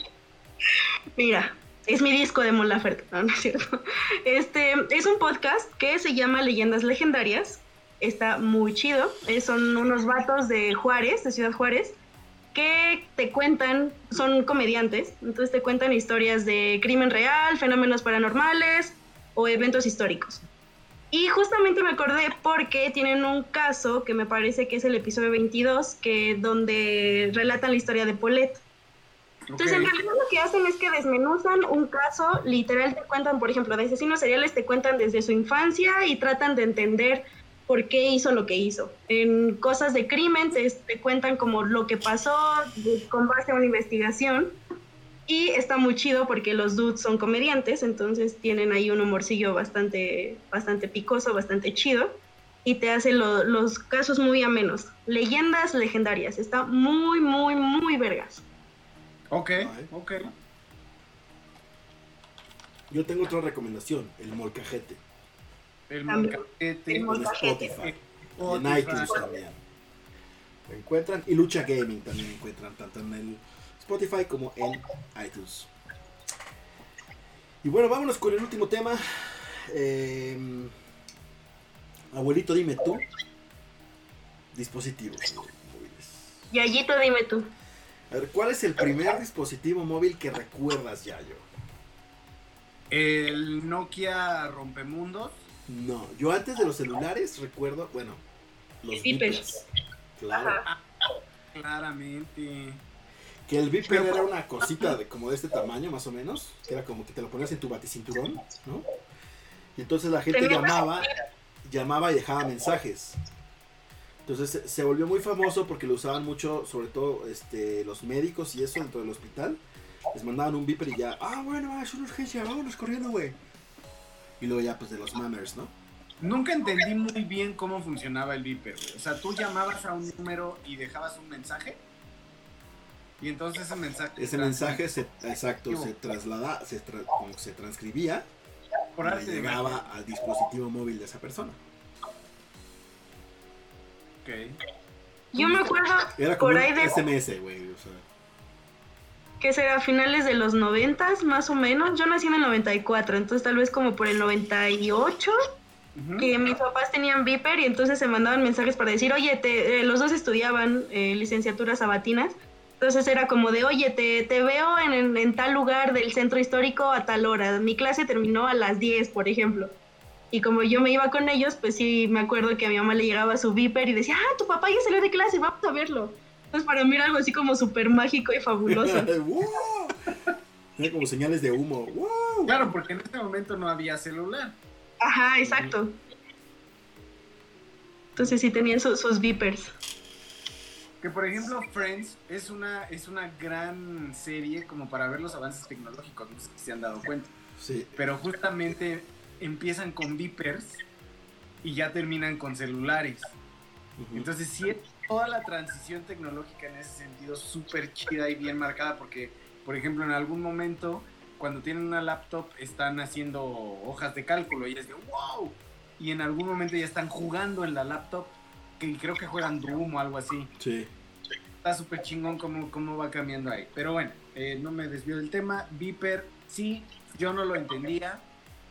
Mira, es mi disco de Mon Laferte, no, no es cierto. Este es un podcast que se llama Leyendas Legendarias. Está muy chido. Eh, son unos vatos de Juárez, de Ciudad Juárez, que te cuentan, son comediantes, entonces te cuentan historias de crimen real, fenómenos paranormales o eventos históricos. Y justamente me acordé porque tienen un caso que me parece que es el episodio 22, que donde relatan la historia de Paulette. Entonces, en Ok. realidad lo que hacen es que desmenuzan un caso, literal te cuentan, por ejemplo, de asesinos seriales, te cuentan desde su infancia y tratan de entender por qué hizo lo que hizo. En cosas de crimen te, te cuentan como lo que pasó de- con base a una investigación. Y está muy chido porque los dudes son comediantes, entonces tienen ahí un humorcillo bastante, bastante picoso, bastante chido. Y te hace lo- los casos muy amenos. Leyendas legendarias. Está muy, muy, muy vergas. Ok. Yo tengo otra recomendación, el Molcajete. El molcajete. El En Molcajete. Spotify. En iTunes también. Lo encuentran. Y Lucha Gaming también encuentran tanto en el Spotify como en iTunes. Y bueno, vámonos con el último tema. Eh, abuelito, dime tú. Dispositivos móviles. Yayito, dime tú. A ver, ¿cuál es el primer dispositivo móvil que recuerdas, Yayo? El Nokia Rompemundos. No, yo antes de los celulares recuerdo, bueno, los Beepers. Claro. Ajá. Claramente. Que el beeper era una cosita de como de este tamaño, más o menos. Que era como que te lo ponías en tu baticinturón, ¿no? Y entonces la gente llamaba, llamaba y dejaba mensajes. Entonces se- se volvió muy famoso porque lo usaban mucho, sobre todo este, los médicos y eso dentro del hospital. Les mandaban un beeper y ya, ah, bueno, ah, es una urgencia, vámonos corriendo, güey. Y luego ya, pues de los mammers, ¿no? Nunca entendí muy bien cómo funcionaba el Viper. güey. O sea, tú llamabas a un número y dejabas un mensaje. Y entonces ese mensaje. Ese mensaje, se, exacto, se traslada, se, tra- como se transcribía por y arte de llegaba al dispositivo móvil de esa persona. Ok. Yo me acuerdo Era como por un de SMS, güey. O sea, que será finales de los noventas, más o menos. Yo nací en el 94, entonces tal vez como por el 98, Ujú. que mis papás tenían Viper y entonces se mandaban mensajes para decir, oye, te, eh, los dos estudiaban eh, licenciaturas sabatinas. Entonces era como de, oye, te, te veo en, en- en tal lugar del centro histórico a tal hora. Mi clase terminó a las 10, por ejemplo. Y como yo me iba con ellos, pues sí me acuerdo que a mi mamá le llegaba su Viper y decía, ah, tu papá ya salió de clase, vamos a verlo. Entonces para mí era algo así como súper mágico y fabuloso. ¡Wow! Era como señales de humo. ¡Wow! Claro, porque en este momento no había celular. Ajá, exacto. Entonces sí tenían su- sus Vipers. Que por ejemplo, Friends es una, es una gran serie como para ver los avances tecnológicos, no sé si se han dado cuenta. Sí. Pero justamente empiezan con beepers y ya terminan con celulares. Ujú. Entonces sí es toda la transición tecnológica en ese sentido súper chida y bien marcada porque, por ejemplo, en algún momento cuando tienen una laptop están haciendo hojas de cálculo y es de wow. Y en algún momento ya están jugando en la laptop, que creo que juegan Doom o algo así. Sí. Está súper chingón cómo, cómo va cambiando ahí. Pero bueno, eh, no me desvío del tema. Viper, sí, yo no lo entendía.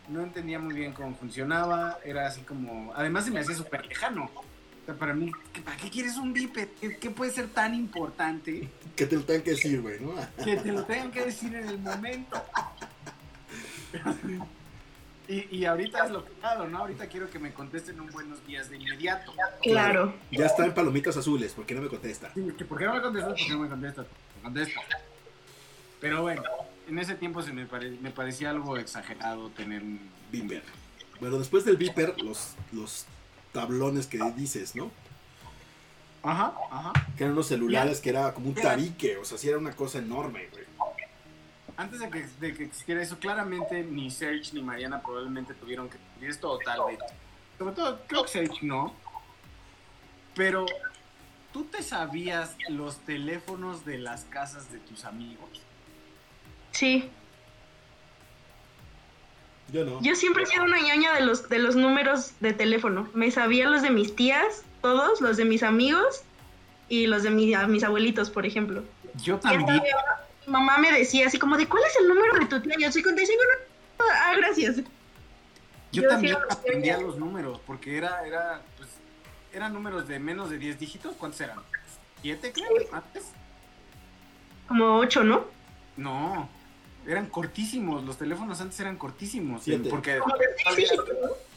No entendía muy bien cómo funcionaba. Era así como. Además, se me hacía súper lejano. Para mí, ¿qué- ¿para qué quieres un Viper? ¿Qué, qué puede ser tan importante Que te lo tengan que decir, güey, ¿no? que te lo tengan que decir en el momento? Y, y ahorita es lo que hago, ¿no? Ahorita quiero que me contesten un buenos días de inmediato. Claro. Ya está en palomitas azules, ¿por qué no me contesta? Sí, ¿Por qué no me contestas? ¿Por qué no me contestas? Me contestas. Pero bueno, en ese tiempo se me, pare- me parecía algo exagerado tener un Viper. Bueno, después del Viper, los, los tablones que dices, ¿no? Ajá, ajá. Que eran unos celulares que era como un tabique, o sea, sí era una cosa enorme, güey. antes de que, de que existiera eso, claramente ni Serge ni Mariana probablemente tuvieron que vivir esto o tal vez. Sobre todo, creo que Serge no. Pero, ¿tú te sabías los teléfonos de las casas de tus amigos? Sí. Yo no. Yo siempre he sido una ñoña de los, de los números de teléfono. Me sabía los de mis tías, todos, los de mis amigos y los de mi- a mis abuelitos, por ejemplo. Yo también. mi mamá me decía así como de, ¿cuál es el número de tu tía? Yo soy 55. no, no, Ah, gracias. Yo, Yo también aprendía los números, porque era, era, pues, eran números de menos de 10 dígitos. ¿Cuántos eran? ¿Siete, creo? ¿Antes? Como 8, ¿no? No, eran cortísimos. Los teléfonos antes eran cortísimos. Siete. Porque.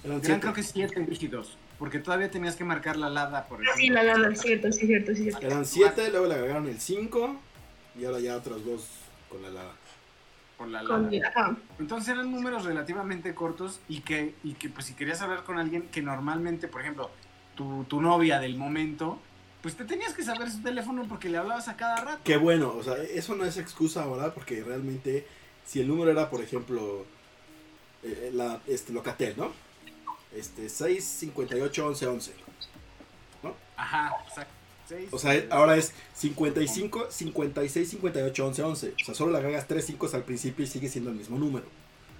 Eran eran creo que siete dígitos. Porque todavía tenías que marcar la lada, por Ah, sí, ejemplo. la la, cierto, sí, cierto, sí, cierto. Eran siete, luego le agregaron el 5 y ahora ya otros dos con la lada. Por la Con- lada. Entonces eran números relativamente cortos y que, y que pues si querías hablar con alguien que normalmente, por ejemplo, tu, tu novia del momento, pues te tenías que saber su teléfono porque le hablabas a cada rato. Qué bueno, o sea, eso no es excusa ahora porque realmente si el número era, por ejemplo, eh, la, este, Locatel, ¿no? Este, 658 11 11. Ajá, exacto. Seis, O sea, ahora es 55, 56, 58, 11, 11. O sea, solo le agregas 3 5 al principio y sigue siendo el mismo número.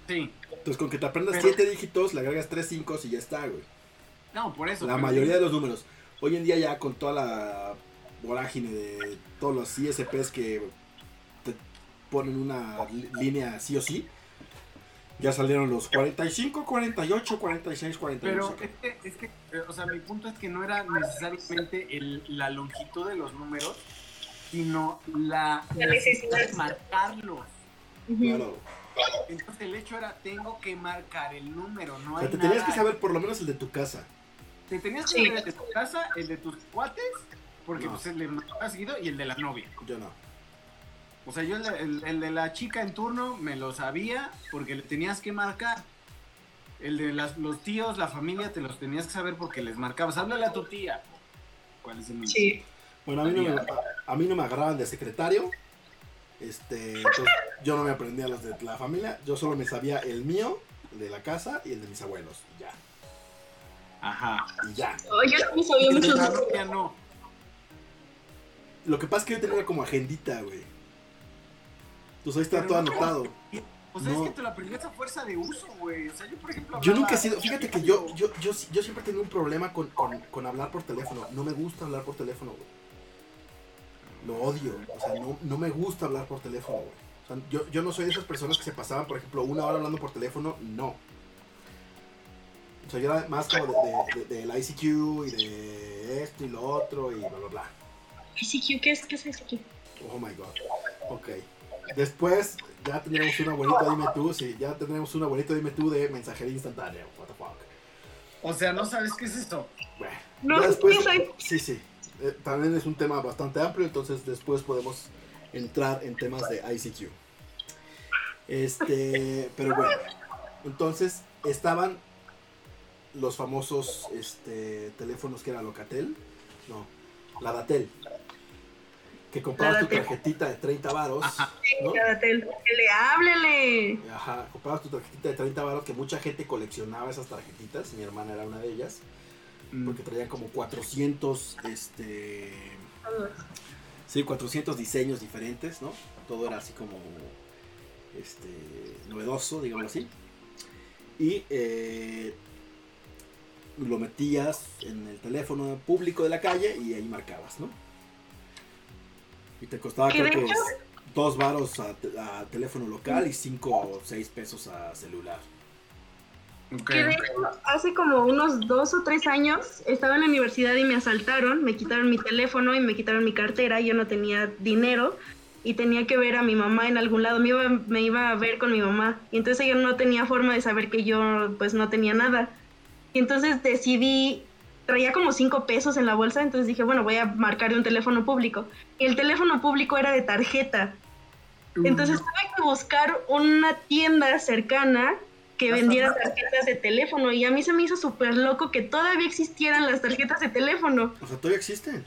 Sí. Entonces, con que te aprendas Pero- 7 dígitos, le agregas 3 5 y ya está, güey. No, por eso. La mayoría de los números. Hoy en día ya con toda la vorágine de todos los ISPs que ponen una línea sí o sí, ya salieron los 45, 48, 46, 48. Pero es que, es que, eh, o sea, mi punto es que no era necesariamente el- la longitud de los números, sino la La necesidad de marcarlos. Claro. Entonces el hecho era, tengo que marcar el número, no O hay sea, te tenías nada. que saber por lo menos el de tu casa. Te tenías que Sí. saber el de tu casa, el de tus cuates, porque No. pues el de marcaba seguido, y el de la novia. Yo no. O sea, yo el, de- el- el de la chica en turno me lo sabía porque le tenías que marcar. El de las- los tíos, la familia, te los tenías que saber porque les marcabas. Háblale a tu tía. ¿Cuál es el número? Sí. Bueno, a mí no me, a, a mí no me agarraban de secretario. Este, entonces, yo no me aprendía los de la familia. Yo solo me sabía el mío, el de la casa y el de mis abuelos. Y ya. Ajá. Y ya. Oh, yo sí sabía El de muchos no. Lo que pasa es que yo tenía como agendita, güey. Entonces ahí está Pero todo no. anotado. O sea, No. es que te lo aprendías a fuerza de uso, güey. O sea, yo, por ejemplo. Yo nunca he sido, fíjate que yo, yo, yo, yo siempre he tenido un problema con, con, con hablar por teléfono. No me gusta hablar por teléfono, güey. Lo odio. O sea, no, no me gusta hablar por teléfono, güey. O sea, yo, yo no soy de esas personas que se pasaban, por ejemplo, una hora hablando por teléfono. No. O sea, yo era más como de, de- de- del ICQ y de esto y lo otro y bla, bla, bla. ICQ, ¿qué es? ¿Qué es ICQ? Oh my god. Ok. Después ya tendríamos un abuelito dime tú, sí, ya tendríamos un abuelito dime tú de mensajería instantánea. What the fuck. O sea, no sabes qué es esto. Bueno, No, después, yo soy- sí, sí. Eh, también es un tema bastante amplio, entonces después podemos entrar en temas de ICQ. Este, pero bueno, entonces estaban los famosos este, teléfonos que era Locatel, no, la Datel, que comprabas tu tarjetita de 30 varos. ¿no? Le háblele. Ajá, comprabas tu tarjetita de 30 varos, que mucha gente coleccionaba esas tarjetitas, mi hermana era una de ellas, Mm. porque traían como 400, este... Sí, 400 diseños diferentes, ¿no? Todo era así como este novedoso, digamos así. Y eh, lo metías en el teléfono público de la calle y ahí marcabas, ¿no? Y te costaba creo que hecho- dos varos a, a teléfono local y cinco o seis pesos a celular. Ok. Que de hecho, hace como unos dos o tres años estaba en la universidad y me asaltaron, me quitaron mi teléfono y me quitaron mi cartera, yo no tenía dinero y tenía que ver a mi mamá en algún lado, me iba, me iba a ver con mi mamá y entonces yo no tenía forma de saber que yo pues no tenía nada. Y entonces decidí, traía como cinco pesos en la bolsa, entonces dije, bueno, voy a marcar un teléfono público. Y el teléfono público era de tarjeta. Entonces tuve que buscar una tienda cercana que vendiera tarjetas de teléfono y a mí se me hizo súper loco que todavía existieran las tarjetas de teléfono. O sea, todavía existen.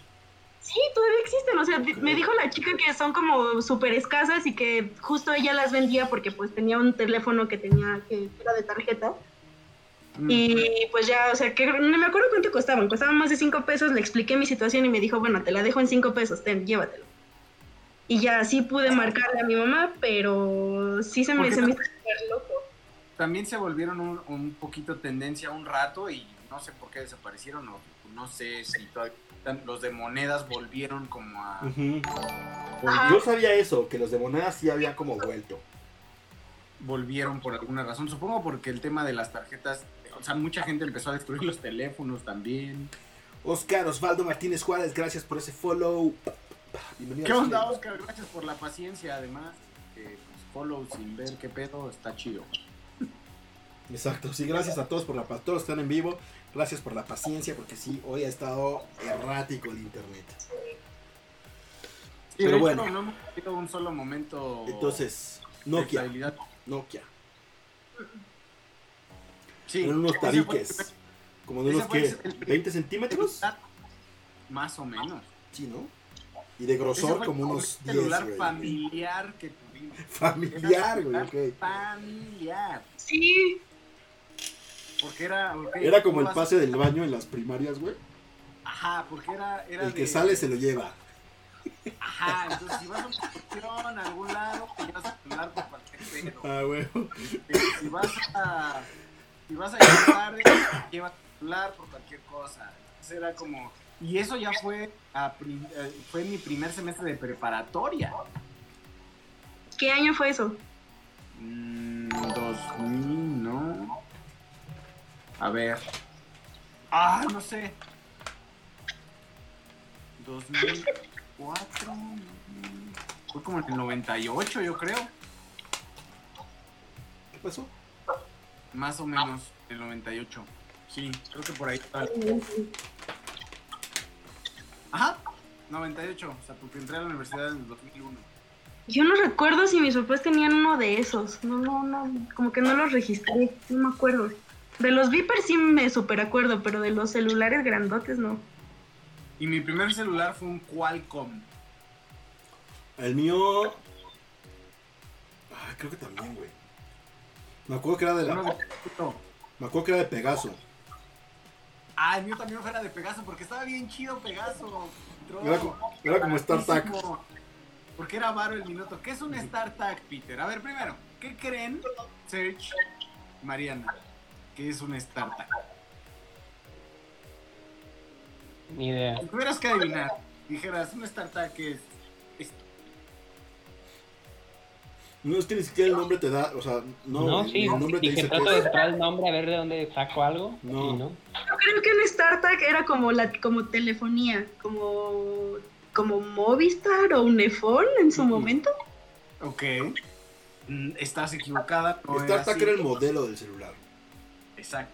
Sí, todavía existen. O sea, me dijo la chica que son como súper escasas y que justo ella las vendía porque pues tenía un teléfono que tenía que era de tarjeta. Mm. Y pues ya, o sea, que no me acuerdo cuánto costaban. Costaban más de 5 pesos. Le expliqué mi situación y me dijo, bueno, te la dejo en 5 pesos, ten, llévatelo. Y ya así pude marcarle a mi mamá, pero sí se me, se me hizo loco. También se volvieron un, un poquito tendencia un rato y no sé por qué desaparecieron o no sé si todavía los de monedas volvieron como a... Ujú. Ajá. Yo sabía eso, que los de monedas sí habían como vuelto. volvieron por alguna razón. Supongo porque el tema de las tarjetas, sea, mucha gente empezó a destruir los teléfonos también. Oscar Osvaldo Martínez Juárez, gracias por ese follow. Bienvenido ¿Qué onda. Oscar? Gracias por la paciencia, además. Eh, pues, follow sin ver qué pedo, está chido. Exacto, sí, gracias a todos por la pa- todos están en vivo. Gracias por la paciencia, porque sí, hoy ha estado errático el internet. Sí, Pero de hecho, bueno. no, hemos tenido un solo momento Entonces, Nokia. Nokia. Sí, Eran unos fue- tabiques, como de unos fue que, el- el- 20 centímetros. Más o menos. Sí, ¿no? Y de grosor fue como unos primer 10, celular güey. familiar que tuvimos. Familiar, güey, Era ok. Familiar. Sí, Porque era. ok, Era como el pase del baño en las primarias, güey. Ajá, porque era. era El que de- sale se lo lleva. Ajá, entonces si vas a una excursión a algún lado, te llevas a celular por cualquier pedo. Ah, güey. Eh, Si vas a. Si vas a llegar tarde, llevas tu celular por cualquier cosa. Entonces era como. Y eso ya fue, a eh, fue mi primer semestre de preparatoria. ¿qué año fue eso? Mm, 2000, ¿no? A ver. Ah, no sé. 2004. mm, Fue como en el 98, yo creo. ¿Qué pasó? Más o menos, el 98. Sí, creo que por ahí está. Ajá, 98. O sea, porque entré a la universidad en el 2001. Yo no recuerdo si mis papás tenían uno de esos. No, no, no, como que no los registré, no me acuerdo. De los Vipers sí me super acuerdo, pero de los celulares grandotes no. Y mi primer celular fue un Qualcomm. El mío. Ah, creo que también, güey. Me acuerdo que era de Uno la. de-. Me acuerdo que era de Pegaso. Ah, el mío también fuera de Pegaso, porque estaba bien chido Pegaso. Era como, era como StarTAC. Porque era varo el minuto. ¿Qué es un StarTAC, Peter? A ver, primero, ¿qué creen, Serge, Mariana, que es un StarTAC? Ni idea. Si tuvieras que adivinar, dijeras, un StarTAC es- No es que ni siquiera el nombre te da. O sea, no. No, el, sí. el nombre te Dije, dice que trato de es. buscar el nombre a ver de dónde saco algo. No. y no. Yo creo que un StarTAC era como la como telefonía, como como Movistar o Unifón en su momento. Ok. Mm, Estás equivocada. no era StarTAC así. era el modelo del celular. Exacto.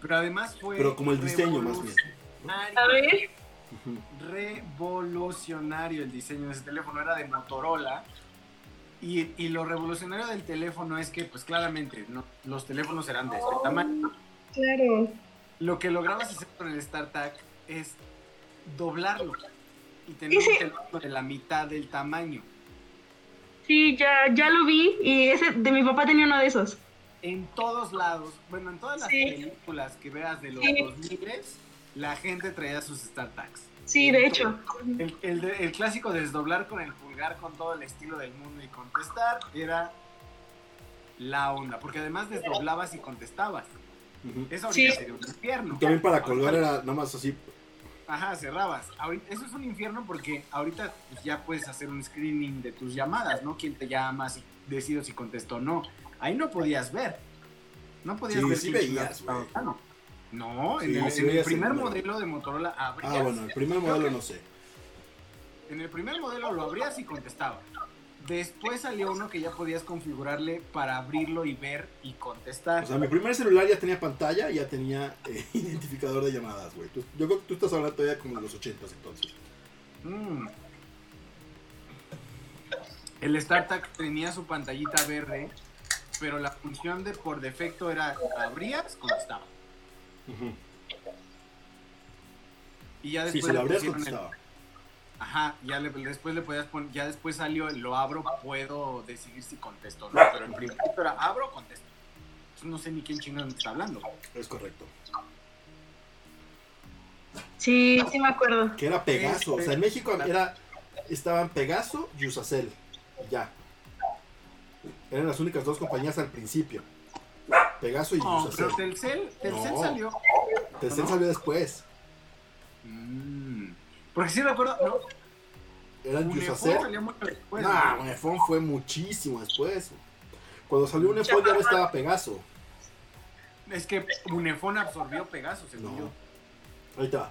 Pero además fue... Pero como el diseño, más bien. revolucionario. A ver, revolucionario el diseño de ese teléfono, era de Motorola. Y, y lo revolucionario del teléfono es que, pues claramente, ¿no? los teléfonos eran de este tamaño. claro. Lo que lograbas hacer con el StarTAC es doblarlo y tener Ese- un teléfono de la mitad del tamaño. Sí, ya ya lo vi y ese de mi papá tenía uno de esos. En todos lados, bueno, en todas las Sí. películas que veas de los Sí. 2000, la gente traía sus StarTACs. Sí, de hecho. El, el el clásico de desdoblar con el pulgar con todo el estilo del mundo y contestar era la onda, porque además desdoblabas y contestabas. Eso ahorita Sí. sería un infierno. También para colgar era nada más así. Ajá, cerrabas. Ahorita- eso es un infierno porque ahorita pues, ya puedes hacer un screening de tus llamadas, ¿no? Quién te llama, si decido si contesto o no. Ahí no podías ver. No podías Sí, ver sí si veías, plano. No, Sí, en el, sí en el veías el primer modelo de Motorola abrías. Ah, bueno, el primer modelo no sé. En el primer modelo lo abrías y contestaba. Después salió uno que ya podías configurarle para abrirlo y ver y contestar. O sea, mi primer celular ya tenía pantalla y ya tenía eh, identificador de llamadas, güey. Yo creo que tú estás hablando todavía como de los 80 entonces. Mm. El StarTAC tenía su pantallita verde, pero la función de por defecto era abrías, contestaba. Ujú. Y ya Sí, después si lo le abrías pusieron el- contestaba. Ajá, ya le- después le podías poner, ya después salió, el lo abro, puedo decidir si contesto o no, pero en principio era abro o contesto. Entonces no sé ni quién chingado me está hablando. Es correcto. Sí, sí me acuerdo. Que era Pegaso. O sea, en México era, estaban Pegaso y Usacell. Y ya. Eran las únicas dos compañías al principio. Pegaso y No, Usacell. pero Telcel, Telcel No. salió. Telcel ¿no? salió después. Porque sí recuerdo, no, Eran Unifón salió mucho después. No, ¿no? Unifón fue muchísimo después. Cuando salió Unifón ya no estaba Pegaso. Es que Unifón absorbió Pegasus, según No. yo. Ahí va.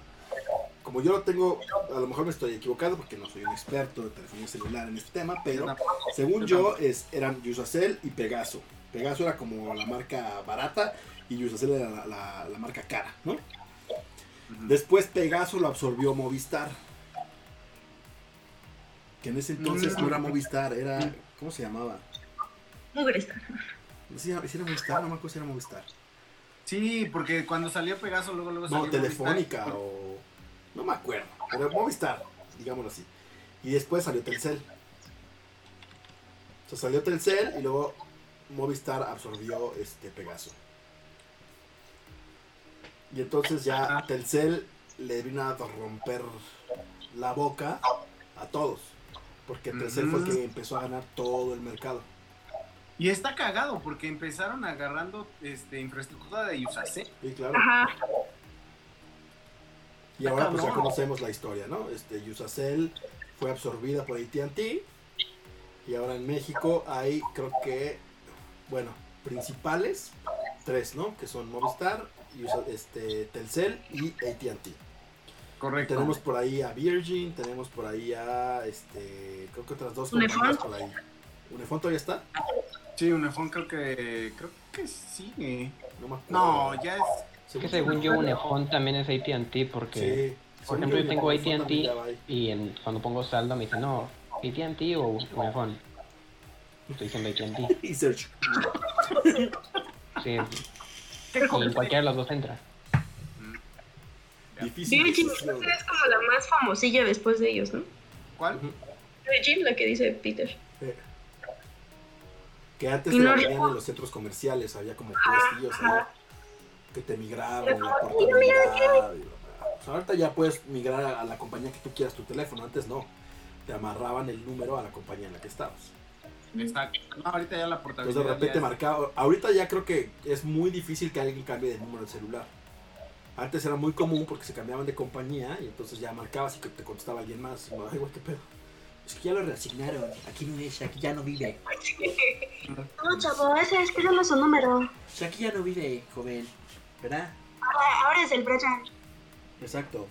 Como yo lo tengo, a lo mejor me estoy equivocado porque no soy un experto de telefonía celular en este tema, pero según yo es, eran Usacell y Pegaso. Pegaso era como la marca barata y Usacell era la, la- la marca cara, ¿no? Después Pegaso lo absorbió Movistar. Que en ese entonces Mm. no era Movistar, era... ¿Cómo se llamaba? No sé si era Movistar, no me acuerdo si era Movistar. Sí, porque cuando salió Pegaso, luego, luego No, salió Telefónica Movistar. o... No me acuerdo, pero Movistar, digámoslo así. Y después salió Telcel. O sea, salió Telcel y luego Movistar absorbió este Pegaso. Y entonces ya Ajá. Telcel le vino a romper la boca a todos. Porque Telcel fue el que empezó a ganar todo el mercado. Y está cagado porque empezaron agarrando este, infraestructura de Usacell. Sí, claro. Ajá. Y ahora pues ya conocemos la historia, ¿no? Este, Usacell fue absorbida por AT&T y ahora en México hay, creo que, bueno, principales, tres, ¿no? Que son Movistar, este, Telcel y AT&T. Correcto. Tenemos por ahí a Virgin, tenemos por ahí a, este, creo que otras dos compañías por ahí. ¿Unifón todavía está? Sí, Unifón creo que creo que sigue. No me acuerdo. No, ya es. Es que según yo, Unifón también es AT&T porque, Sí. por ejemplo, yo tengo AT&T y en, cuando pongo saldo me dice, no, AT&T o Unifón. Estoy diciendo AT&T. Y Search. Sí, y en cualquiera de las dos entra. Difícil. Virgin decisión. es como la más famosilla después de ellos, ¿no? ¿Cuál? Virgin, la que dice Peter. Eh, Que antes no en los centros comerciales, había como puestillos ahí que te migraban, como, mira, mira. O sea, ahorita ya puedes migrar a, a la compañía que tú quieras tu teléfono, antes no. Te amarraban el número a la compañía en la que estabas. Exacto. No, ahorita ya la portabilidad. de repente es- marcaba. Ahorita ya creo que es muy difícil que alguien cambie de número de celular. Antes era muy común porque se cambiaban de compañía y entonces ya marcabas y que te contestaba alguien más. No, ay, güey, qué pedo. Es que ya lo reasignaron. Aquí no es, aquí ya no vive. No, chavo, ese es pídele su número. O sea, aquí ya no vive, joven. ¿Verdad? Ahora, ahora es el Brian. Exacto.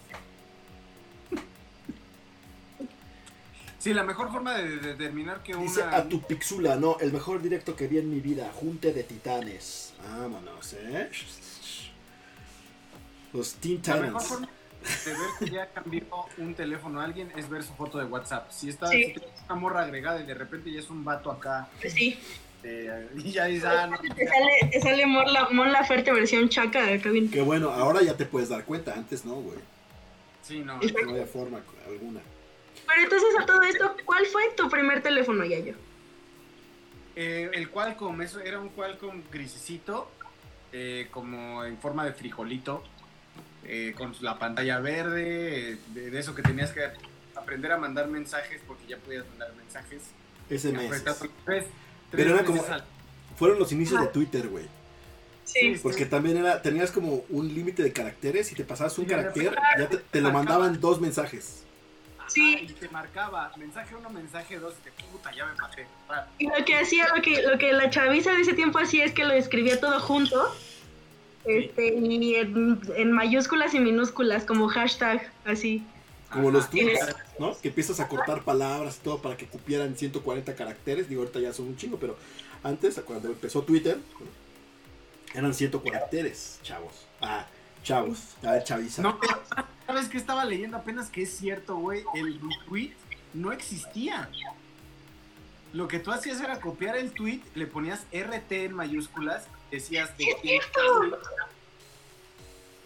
Sí, la mejor forma de, de determinar que Dice una. a tu pixula, no, el mejor directo que vi en mi vida, Junte de Titanes. Vámonos, eh. Los Teen La mejor Titans. forma de ver que ya cambió un teléfono a alguien es ver su foto de WhatsApp. Si está Sí. si tienes una morra agregada y de repente ya es un vato acá Pues sí. eh, y ya dices, ah, no, Te sale, te sale Mon, la, Mon Laferte versión chaca de acá bien. Que bueno, ahora ya te puedes dar cuenta, antes no, güey. sí, no. No había forma alguna. Pero entonces a todo esto, ¿cuál fue tu primer teléfono, Yayo? Eh, el Qualcomm, eso era un Qualcomm grisecito, eh, como en forma de frijolito, eh, con la pantalla verde, de, de eso que tenías que aprender a mandar mensajes porque ya podías mandar mensajes. SMS. Apretas tres- tres Pero era como- al- Fueron los inicios de Twitter, güey. Sí, Porque también era, tenías como un límite de caracteres y te pasabas un Sí, carácter, ya te, te lo mandaban dos mensajes. Sí. Y te marcaba mensaje uno, mensaje dos, y te puta, ya me maté. Ah, Y lo que hacía, lo que, lo que la chaviza de ese tiempo hacía es que lo escribía todo junto. Este, y en, en mayúsculas y minúsculas, como hashtag, así. Como Ajá. los tweets, ¿no? Que empiezas a cortar palabras y todo para que cupieran 140 caracteres. Digo, ahorita ya son un chingo, pero antes, cuando empezó Twitter, eran 100 caracteres, chavos. Ah, chavos. A ver, chaviza. No, ¿sabes qué estaba leyendo apenas que es cierto, güey? El retweet no existía. Lo que tú hacías era copiar el tweet, le ponías RT en mayúsculas, decías de quién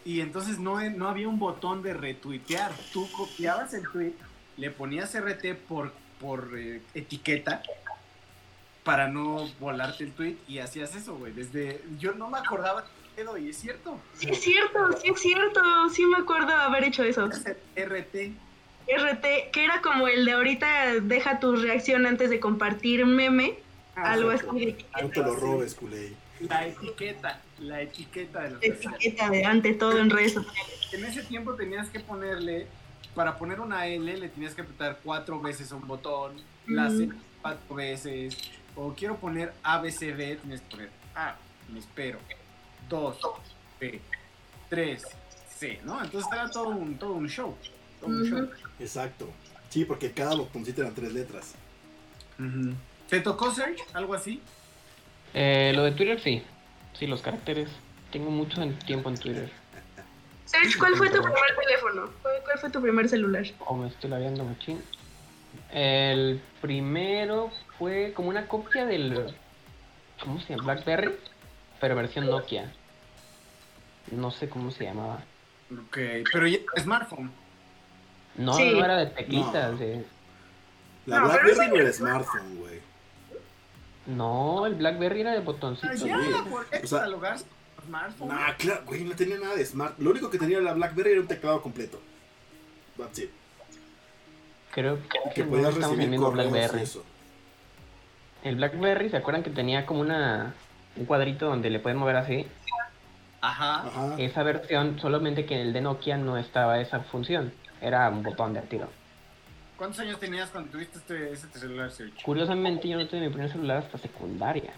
y entonces no, no había un botón de retuitear. Tú copiabas el tweet, le ponías RT por, por eh, etiqueta para no volarte el tweet y hacías eso, güey. Desde, yo no me acordaba pedo y es cierto. Sí, es cierto, sí es cierto. Sí me acuerdo haber hecho eso. RT. RT, que era como el de ahorita deja tu reacción antes de compartir meme. Ah, algo así de No te lo robes, culé. La etiqueta, la etiqueta de los etiqueta de ante todo en redes sociales. En ese tiempo tenías que ponerle, para poner una L, le tenías que apretar cuatro veces un botón, la C Mm. cuatro veces, o quiero poner ABCD, tienes que poner A, me espero, 2, B, 3, C, ¿no? Entonces era todo un, todo un show. Todo un show. Exacto. Sí, porque cada botoncito eran tres letras. ¿Te tocó Search? ¿Algo así? Eh, lo de Twitter sí. Sí, los caracteres. Tengo mucho tiempo en Twitter. Serge, ¿cuál fue tu primer teléfono? ¿Cuál, fue tu primer celular? O me estoy labiando machín. El primero fue como una copia del. ¿Cómo se llama? Blackberry. Pero versión Nokia. No sé cómo se llamaba. Ok, pero ya smartphone. No, Sí. no era de teclitas. No. de- La No, Blackberry no era smartphone, güey. No, el Blackberry era de botoncitos. Ah, ya, güey. ¿por qué O sea- catalogarse smartphone? Nah, claro, güey, no tenía nada de smart. Lo único que tenía la Blackberry era un teclado completo. That's it. Creo Que que no podías estamos en el recibir mismo correos y Blackberry. eso. El Blackberry, ¿se acuerdan que tenía como una un cuadrito donde le pueden mover así? Ajá. Ajá. Esa versión, solamente que en el de Nokia no estaba esa función. Era un botón de tiro. ¿Cuántos años tenías cuando tuviste este, este celular, Search? Curiosamente, yo no tuve mi primer celular hasta secundaria.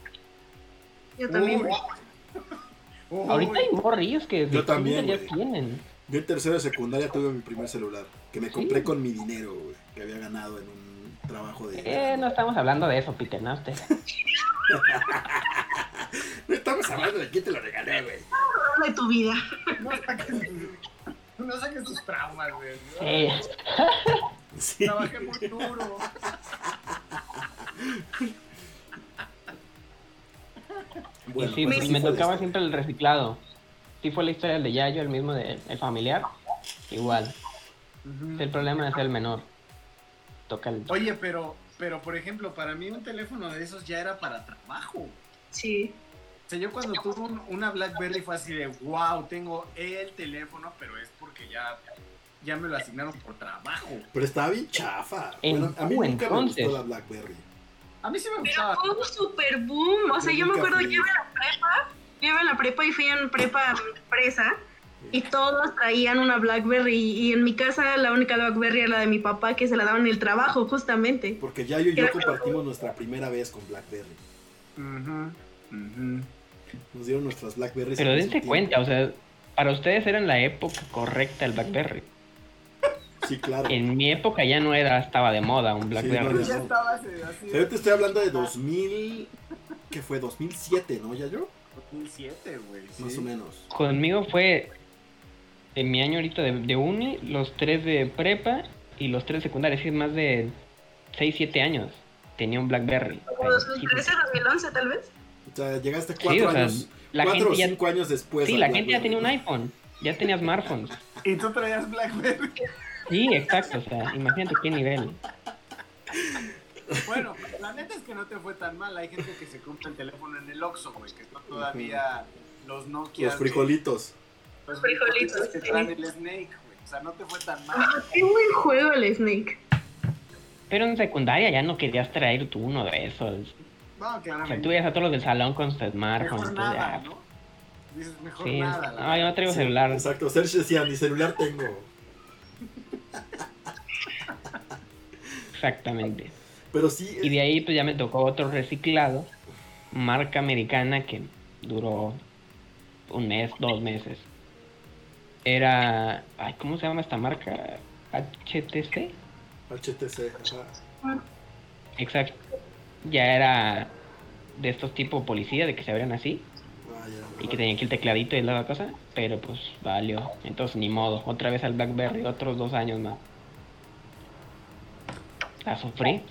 Yo también. Uy. Uy. Ahorita hay morrillos que Yo también, ya tienen. Yo en tercero de secundaria tuve mi primer celular. Que me compré con mi dinero, güey. Que había ganado en un trabajo de. Eh, no estamos hablando de eso, Peter, ¿no? Usted. No estamos hablando de quién te lo regalé, güey. Habla de tu vida. No saques, no saques tus traumas, güey. Eh, Sí. Trabajé muy duro. Bueno, y sí, pues así me tocaba siempre el reciclado. Sí fue la historia del de Yayo, el mismo de el familiar. Igual. El problema es el menor. Toca el... Oye, pero, pero por ejemplo, para mí un teléfono de esos ya era para trabajo. Sí. O sea, yo cuando tuve un- una BlackBerry fue así de, wow, tengo el teléfono, pero es porque ya, ya me lo asignaron por trabajo. Pero estaba bien chafa. En Bueno, a mí nunca entonces. me gustó la Blackberry. A mí sí me Pero gustaba. fue un super boom. O sea, Yo me acuerdo, yo iba a la prepa, yo iba a la prepa y fui en prepa presa. Y todos traían una Blackberry. Y en mi casa la única Blackberry era la de mi papá que se la daban en el trabajo, justamente. Porque ya yo y yo compartimos nuestra primera vez con Blackberry. Ujú, ujú. Nos dieron nuestras Blackberries. Pero en dense cuenta, o sea, para ustedes era en la época correcta el Blackberry. Sí, claro. En mi época ya no era, estaba de moda un Blackberry. no. Ya estaba así, O sea, yo te estoy hablando de 2000. ¿Qué fue? 2007, ¿no? ¿Ya yo? 2007, güey. sí. Más o menos. Conmigo fue en mi año ahorita de, de uni, los tres de prepa y los tres secundarios, sí, más de 6, 7 años. Tenía un Blackberry. Como 2013, 2011 tal vez. O sea, llegaste Sí, cuatro o sea, años. la cuatro gente o ya- cinco años después. Sí, la gente ya tenía un iPhone, ya tenía smartphones. Y tú traías BlackBerry. Sí, exacto, o sea, imagínate qué nivel. Bueno, la neta es que no te fue tan mal. Hay gente que se compra el teléfono en el Oxxo, güey, que son todavía los Nokia. Los frijolitos. Los Frijolitos, que sí. traen el Snake, güey. O sea, no te fue tan mal. Ah, qué buen juego el Snake. Pero en secundaria ya no querías traer tú uno de esos. No, O sea, claramente. tú veías a todos los del salón con su smartphone. Mejor nada, ya, ¿no? Dices, mejor Sí, nada. no, yo no traigo Sí, celular. Exacto. Sergio decía, mi celular tengo. Exactamente. Pero sí. Y de ahí pues ya me tocó otro reciclado, marca americana que duró un mes, dos meses. Era, ay, ¿cómo se llama esta marca? HTC. HTC. ajá. Exacto. Ya era de estos tipo policía, de que se abrían así Ah, ya, y que tenían aquí el tecladito y la cosa, pero pues valió. Entonces ni modo, otra vez al BlackBerry, otros dos años más. La sufrí.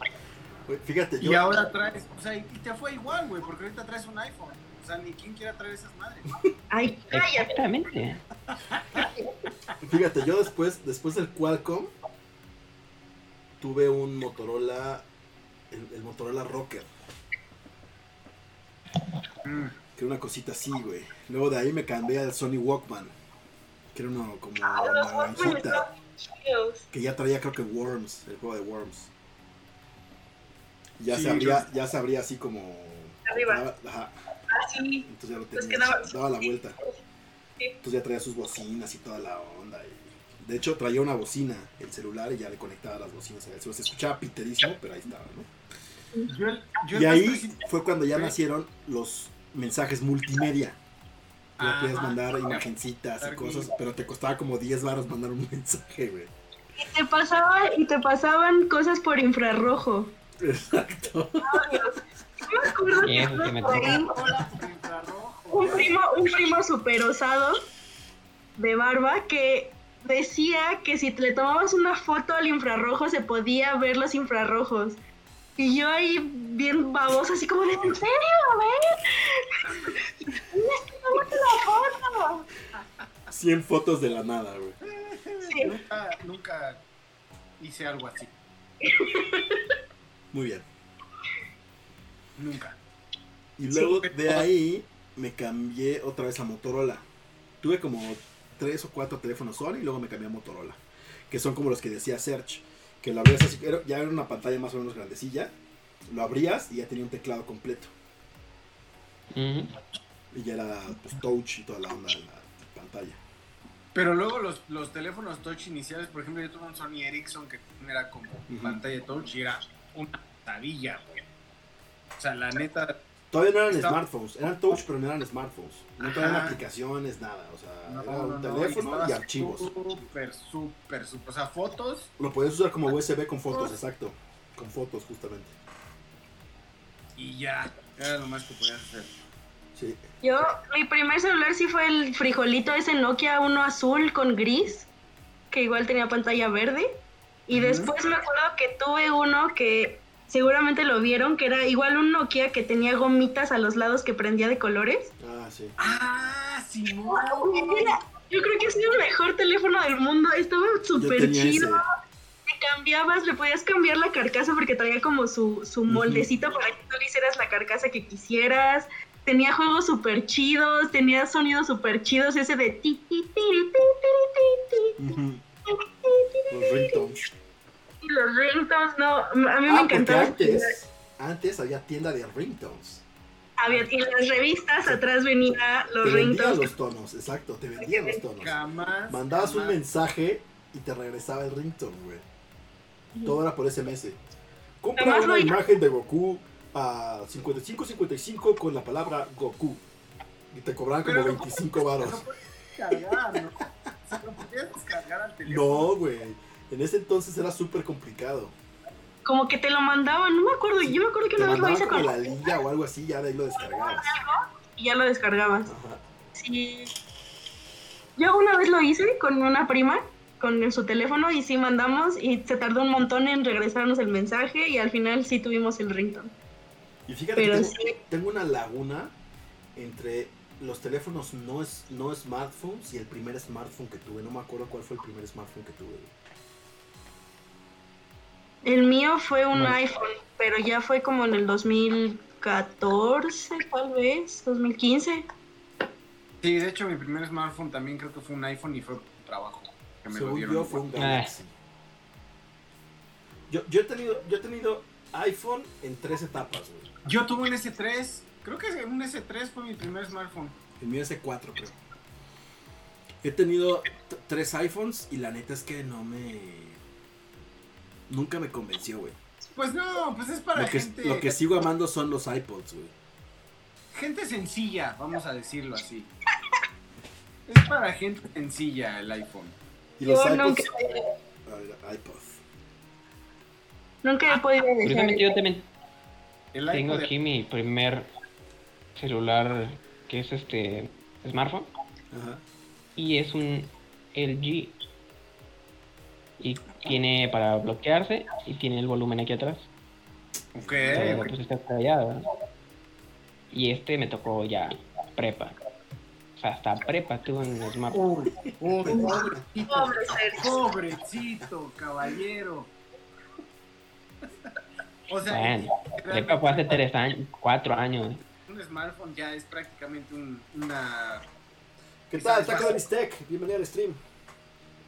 Fíjate, yo. Y ahora traes, o sea, y te fue igual, güey, porque ahorita traes un iPhone. O sea, ni quién quiera traer esas madres. Ay, cállate. Exactamente. Fíjate, yo después, después del Qualcomm, tuve un Motorola, el, el Motorola Rocker, Mm. que era una cosita así, güey. Luego de ahí me cambié al Sony Walkman, que era uno como Ah, naranjita, que ya traía creo que Worms, el juego de Worms. Ya Sí, se abría, yo- ya se abría así como Arriba. Ajá, Ah, sí. entonces ya lo Pues tenía, que daba- daba la vuelta. Sí. Entonces ya traía sus bocinas y toda la onda. y- de hecho, traía una bocina, el celular, y ya le conectaba las bocinas. al celular. Se escuchaba piterísimo, pero ahí estaba, ¿no? Yo, yo Y ahí fue cuando ya nacieron los mensajes multimedia. Ya Ajá. podías mandar imagencitas y cosas, pero te costaba como 10 baros mandar un mensaje, güey. Y te pasaba, y te pasaban cosas por infrarrojo. Exacto. Me acuerdo que me un primo, un primo super osado de barba que decía que si le tomabas una foto al infrarrojo se podía ver los infrarrojos. Y yo ahí bien babosa, así como de, ¿en serio? A ver. ¡Tómate la foto! 100 fotos de la nada, güey. Sí. Nunca, nunca hice algo así. Muy bien. Nunca. Y luego Sí. de ahí me cambié otra vez a Motorola. Tuve como tres o cuatro teléfonos Sony y luego me cambié a Motorola. Que son como los que decía Search. Que lo abrías así, era- ya era una pantalla más o menos grandecilla. Lo abrías y ya tenía un teclado completo. Y ya era pues touch y toda la onda de la pantalla. Pero luego los, los teléfonos touch iniciales, por ejemplo, yo tuve un Sony Ericsson que era como pantalla touch y era una maravilla, güey. O sea, la neta, Todavía no eran Está- smartphones, eran touch pero no eran smartphones. No traían aplicaciones, nada. O sea, no, era no, un no, teléfono y archivos. Súper, súper, súper. O sea, fotos. Lo podías usar como USB con fotos, exacto. Con fotos, justamente. Y ya, era lo más que podías hacer. Sí. Yo, mi primer celular sí fue el frijolito ese Nokia, uno azul con gris, que igual tenía pantalla verde. Y después me acuerdo que tuve uno que seguramente lo vieron, que era igual un Nokia que tenía gomitas a los lados que prendía de colores. Ah, sí. ¡Ah, Simón! Mira, yo creo que es el mejor teléfono del mundo, estaba súper chido. ese. Te cambiabas, le podías cambiar la carcasa porque traía como su, su moldecito para que tú le hicieras la carcasa que quisieras. Tenía juegos súper chidos, tenía sonidos súper chidos, ese de ti, ti, ti, ti, ti, ti, ti, Ujú. ti, Los ringtones. Y los ringtones, no, a mí me Ah, encantaba. antes, antes había tienda de ringtones. Había en las revistas atrás venía los Te vendían ringtones. los tonos, exacto, te vendían los tonos. Jamás. Mandabas un mensaje y te regresaba el ringtone, güey. Todo era por SMS. Compra una imagen de Goku a 55.55 con la palabra Goku. Y te cobraban como Pero no 25 varos. No puedes descargar, ¿no? O sea, lo podías descargar al teléfono. No, güey. En ese entonces era súper complicado. Como que te lo mandaban, no me acuerdo, yo me acuerdo que una vez lo hice con la liga o algo así, ya de ahí lo descargabas. y ya lo descargabas. Ajá. Sí. Yo una vez lo hice con una prima, con su teléfono, y sí mandamos, y se tardó un montón en regresarnos el mensaje, y al final sí tuvimos el ringtone. Y fíjate Pero que tengo, sí. tengo una laguna entre los teléfonos no, es, no smartphones y el primer smartphone que tuve. No me acuerdo cuál fue el primer smartphone que tuve. El mío fue un Bueno. iPhone, pero ya fue como en el 2014, tal vez, 2015. Sí, de hecho, mi primer smartphone también creo que fue un iPhone y fue por trabajo. Que me lo dieron. yo fue un. Galaxy. Yo, yo, he tenido, yo he tenido iPhone en tres etapas, güey. Yo tuve un S3. Creo que un S3 fue mi primer smartphone. El mío es C4, creo. He tenido tres iPhones y la neta es que no me... Nunca me convenció, güey. Pues no, pues es para Lo que, gente, lo que sigo amando son los iPods, güey. gente sencilla, vamos a decirlo así. Es para gente sencilla el iPhone. Y los Yo iPods... nunca, A ver, iPod. nunca he podido dejar. Curiosamente yo también El tengo aquí mi primer celular que es este smartphone Ajá. y es un LG y tiene para bloquearse y tiene el volumen aquí atrás. Ok, Pero, ok. pues está. Y este me tocó ya prepa. O sea, hasta prepa un smartphone. Uy, uy, pobrecito, Pobre Sergio. pobrecito, caballero. O sea, Bueno, realmente Epa fue hace tres años, cuatro años. un smartphone ya es prácticamente un- una... ¿Qué tal, Taco de Bistec? Bienvenido al stream.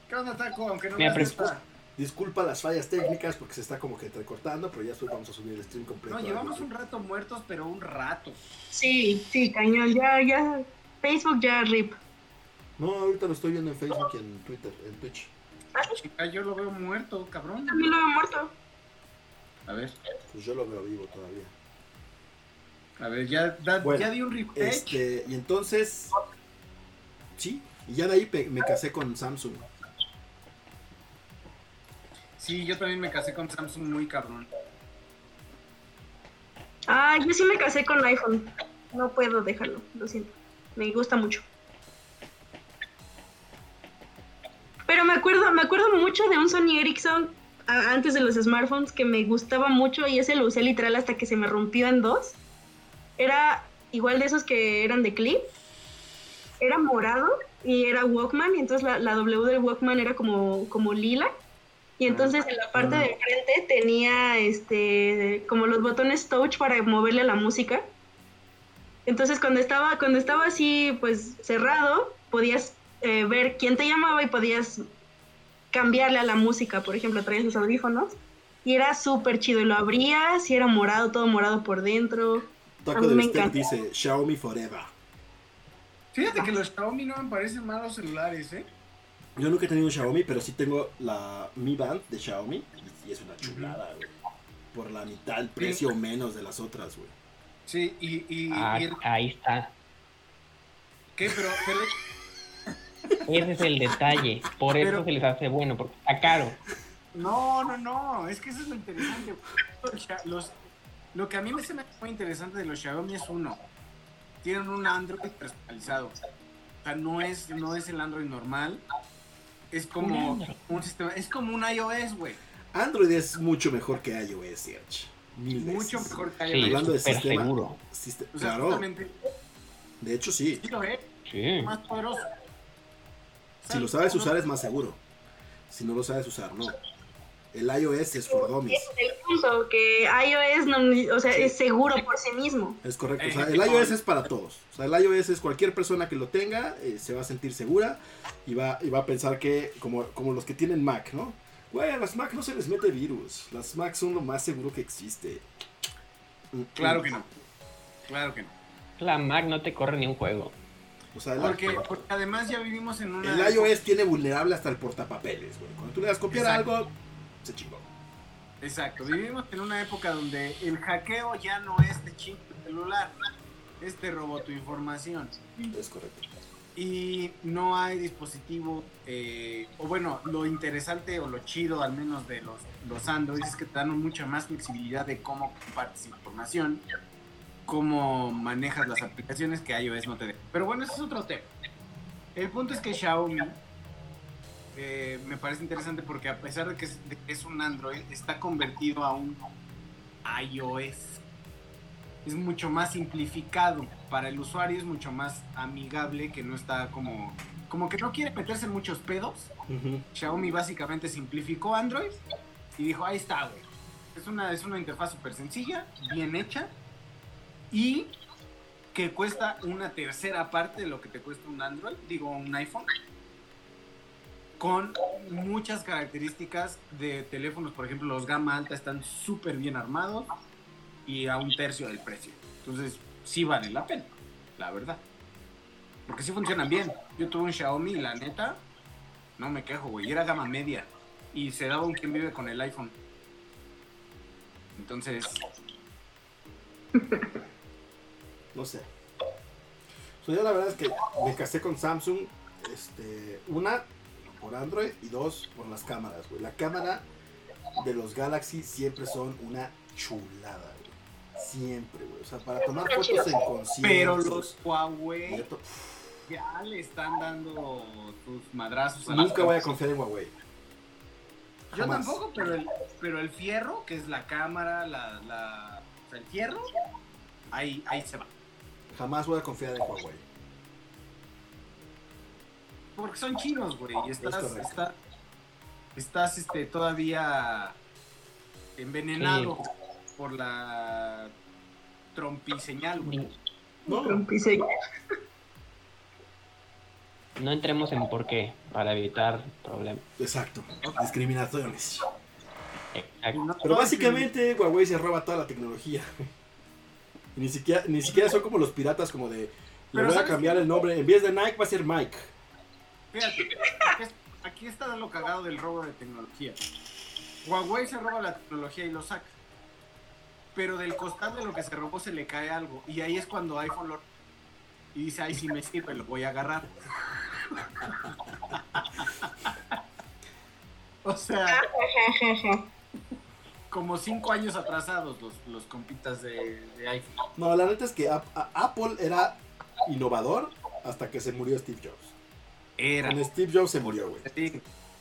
¿Qué onda, Taco? Aunque no me gusta. Disculpa las fallas técnicas porque se está como que entrecortando, pero ya después vamos a subir el stream completo. No, a llevamos un rato muertos, pero un rato. Sí, sí, cañón. Ya, ya. Facebook ya rip. No, ahorita lo estoy viendo en Facebook y en Twitter, en Twitch. Chica, yo lo veo muerto, cabrón. También lo he muerto. A ver, Pues yo lo veo vivo todavía. a ver, ya, da- Bueno, ya di un refresh. Este, y entonces, sí, y ya de ahí me casé con Samsung. Sí, yo también me casé con Samsung muy cabrón. Ah, yo sí me casé con iPhone. No puedo dejarlo, lo siento. Me gusta mucho. Pero me acuerdo, me acuerdo mucho de un Sony Ericsson antes de los smartphones que me gustaba mucho y ese lo usé literal hasta que se me rompió en dos. Era igual de esos que eran de clip. Era morado y era Walkman y entonces la, la W del Walkman era como, como lila. Y entonces en la parte de enfrente tenía este como los botones touch para moverle a la música. Entonces cuando estaba, cuando estaba así pues cerrado, podías eh, ver quién te llamaba y podías cambiarle a la música, por ejemplo, traías los audífonos. Y era súper chido, y lo abrías y era morado, todo morado por dentro. A Taco mí de me encanta. dice Xiaomi Forever. Fíjate que los Xiaomi no me parecen malos celulares, ¿eh? Yo nunca he tenido un Xiaomi, pero sí tengo la Mi Band de Xiaomi y, es una chulada, güey. Por la mitad el precio menos de las otras, güey. Sí, y, y, Ah, y el- ahí está. ¿qué? Pero, pero Ese es el detalle. Por eso Pero- se les hace bueno, porque está caro. no, no, no, es que eso es lo interesante. Los, lo que a mí me se me hace muy interesante de los Xiaomi es uno, tienen un Android personalizado. O sea, no es, no es el Android normal, es como Un sistema, es como un iOS, güey. Android es mucho mejor que iOS, Serge. Mil veces. Mucho mejor que Sí, iOS. Hablando de sistema. seguro. Siste- O sea, claro, de hecho sí. sí lo es, Sí. más poderoso. Si lo sabes usar es más seguro. Si no lo sabes usar, no. El iOS es for dummies. Es el punto, que iOS no, o sea, es seguro por sí mismo. Es correcto. O Eh, sea, el iOS es para todos. O sea, el iOS es cualquier persona que lo tenga, eh, se va a sentir segura y va, y va a pensar que, como, como los que tienen Mac, ¿no? Güey, a las Mac no se les mete virus. Las Mac son lo más seguro que existe. Mm, Claro mm. que no, claro que no. La Mac no te corre ni un juego. O sea, el, Porque, porque además ya vivimos en una... el iOS tiene vulnerable hasta el portapapeles, güey. Cuando tú le das copiar Exacto. algo, se chingó. Exacto, vivimos en una época donde el hackeo ya no es de chip celular, es te robó tu información. Es correcto. Y no hay dispositivo, eh, o bueno, lo interesante o lo chido al menos de los, los Android es que te dan mucha más flexibilidad de cómo compartes información, cómo manejas las aplicaciones que iOS no te deja. Pero bueno, ese es otro tema. El punto es que Xiaomi eh, me parece interesante porque a pesar de que, es, de que es un Android, está convertido a un iOS. Es mucho más simplificado. Para el usuario es mucho más amigable, que no está como... Como que no quiere meterse en muchos pedos. Xiaomi básicamente simplificó Android y dijo, ahí está, güey. Es una, es una interfaz súper sencilla, bien hecha y que cuesta una tercera parte de lo que te cuesta un Android, digo, un iPhone, con muchas características de teléfonos, por ejemplo, los gama alta están súper bien armados y a un tercio del precio. Entonces, sí vale la pena, la verdad. Porque sí funcionan bien. Yo tuve un Xiaomi y la neta, no me quejo, güey. Era gama media. Y se daba un quien vive con el iPhone. Entonces, No sé. So, yo la verdad es que me casé con Samsung. Este, una por Android y dos por las cámaras, güey. La cámara de los Galaxy siempre son una chulada, güey. Siempre, güey. O sea, para tomar fotos en conciertos. pero los Huawei ya le están dando sus madrazos a las Nunca voy a confiar en Huawei. Yo jamás. tampoco, pero el, pero el fierro, que es la cámara, la, la, o sea, el fierro, ahí, ahí se va. Jamás voy a confiar en Huawei. Porque son chinos, güey. Y estás, está- estás este, todavía envenenado por la trompiseñal, güey. No, Trompiseña. No entremos en por qué, para evitar problemas. exacto. Discriminaciones. Exacto. Pero básicamente Huawei se roba toda la tecnología. Ni siquiera, ni siquiera son como los piratas como de le voy a ¿sabes cambiar el nombre. En vez de Nike va a ser Mike. Fíjate, aquí es- aquí está lo cagado del robo de tecnología. Huawei se roba la tecnología y lo saca. Pero del costal de lo que se robó se le cae algo. Y ahí es cuando iPhone lo... Y dice, ay, si me sirve, lo voy a agarrar. o sea, como cinco años atrasados los, los compitas de, de iPhone. No, la neta es que Apple era innovador hasta que se murió Steve Jobs. Era. Con Steve Jobs se murió, güey. te digo,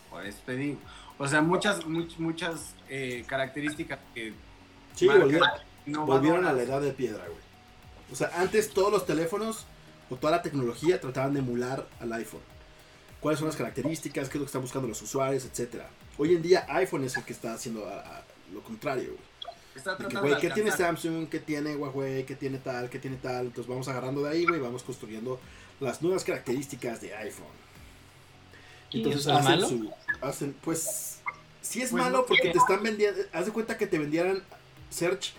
Por eso te digo. O sea, muchas, much- muchas eh, características que Sí, volvieron, volvieron a la edad de piedra, güey. O sea, antes todos los teléfonos o toda la tecnología trataban de emular al iPhone. ¿Cuáles son las características? ¿Qué es lo que están buscando los usuarios? Etcétera. Hoy en día iPhone es el que está haciendo a- a lo contrario, güey. Que, de ¿qué tiene. Samsung? ¿Qué tiene Huawei? ¿Qué tiene tal? ¿Qué tiene tal? Entonces vamos agarrando de ahí, güey, vamos construyendo las nuevas características de iPhone. ¿Y Entonces es hacen malo? su. Hacen, pues. Sí es Pues malo porque te están vendiendo. Haz de cuenta que te vendieran Search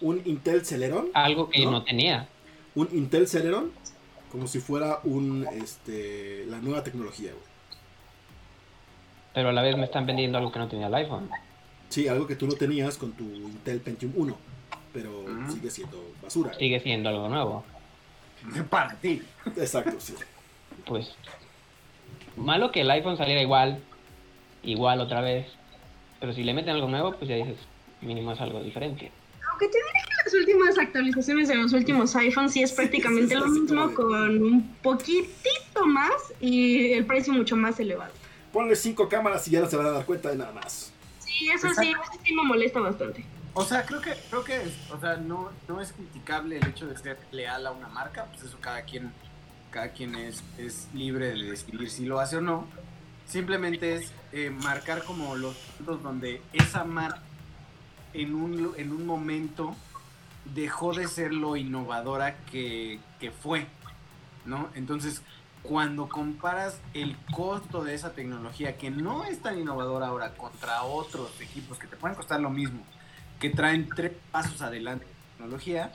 un Intel Celeron. Algo que ¿No? no, tenía. Un Intel Celeron. Como si fuera un. Este. La nueva tecnología, güey. Pero a la vez me están vendiendo algo que no tenía el iPhone. Sí, algo que tú no tenías con tu Intel Pentium 1. Pero sigue siendo basura. Sigue siendo algo nuevo. Para ti. Exacto, sí. Pues malo que el iPhone saliera igual, igual otra vez. Pero si le meten algo nuevo, pues ya dices, mínimo es algo diferente. Aunque te diré que las últimas actualizaciones de los últimos iPhones sí es prácticamente sí, lo sí, mismo con un poquitito más y el precio mucho más elevado. Ponle cinco cámaras y ya no se van a dar cuenta de nada más. Sí, eso sí, eso sí me molesta bastante. O sea, creo que, creo que, o sea, no, no es criticable el hecho de ser leal a una marca, pues eso cada quien, cada quien es, es libre de decidir si lo hace o no. Simplemente es eh, marcar como los puntos donde esa marca en un, en un momento dejó de ser lo innovadora que, que fue, ¿no? Entonces, cuando comparas el costo de esa tecnología que no es tan innovadora ahora contra otros equipos que te pueden costar lo mismo, que traen tres pasos adelante en tecnología,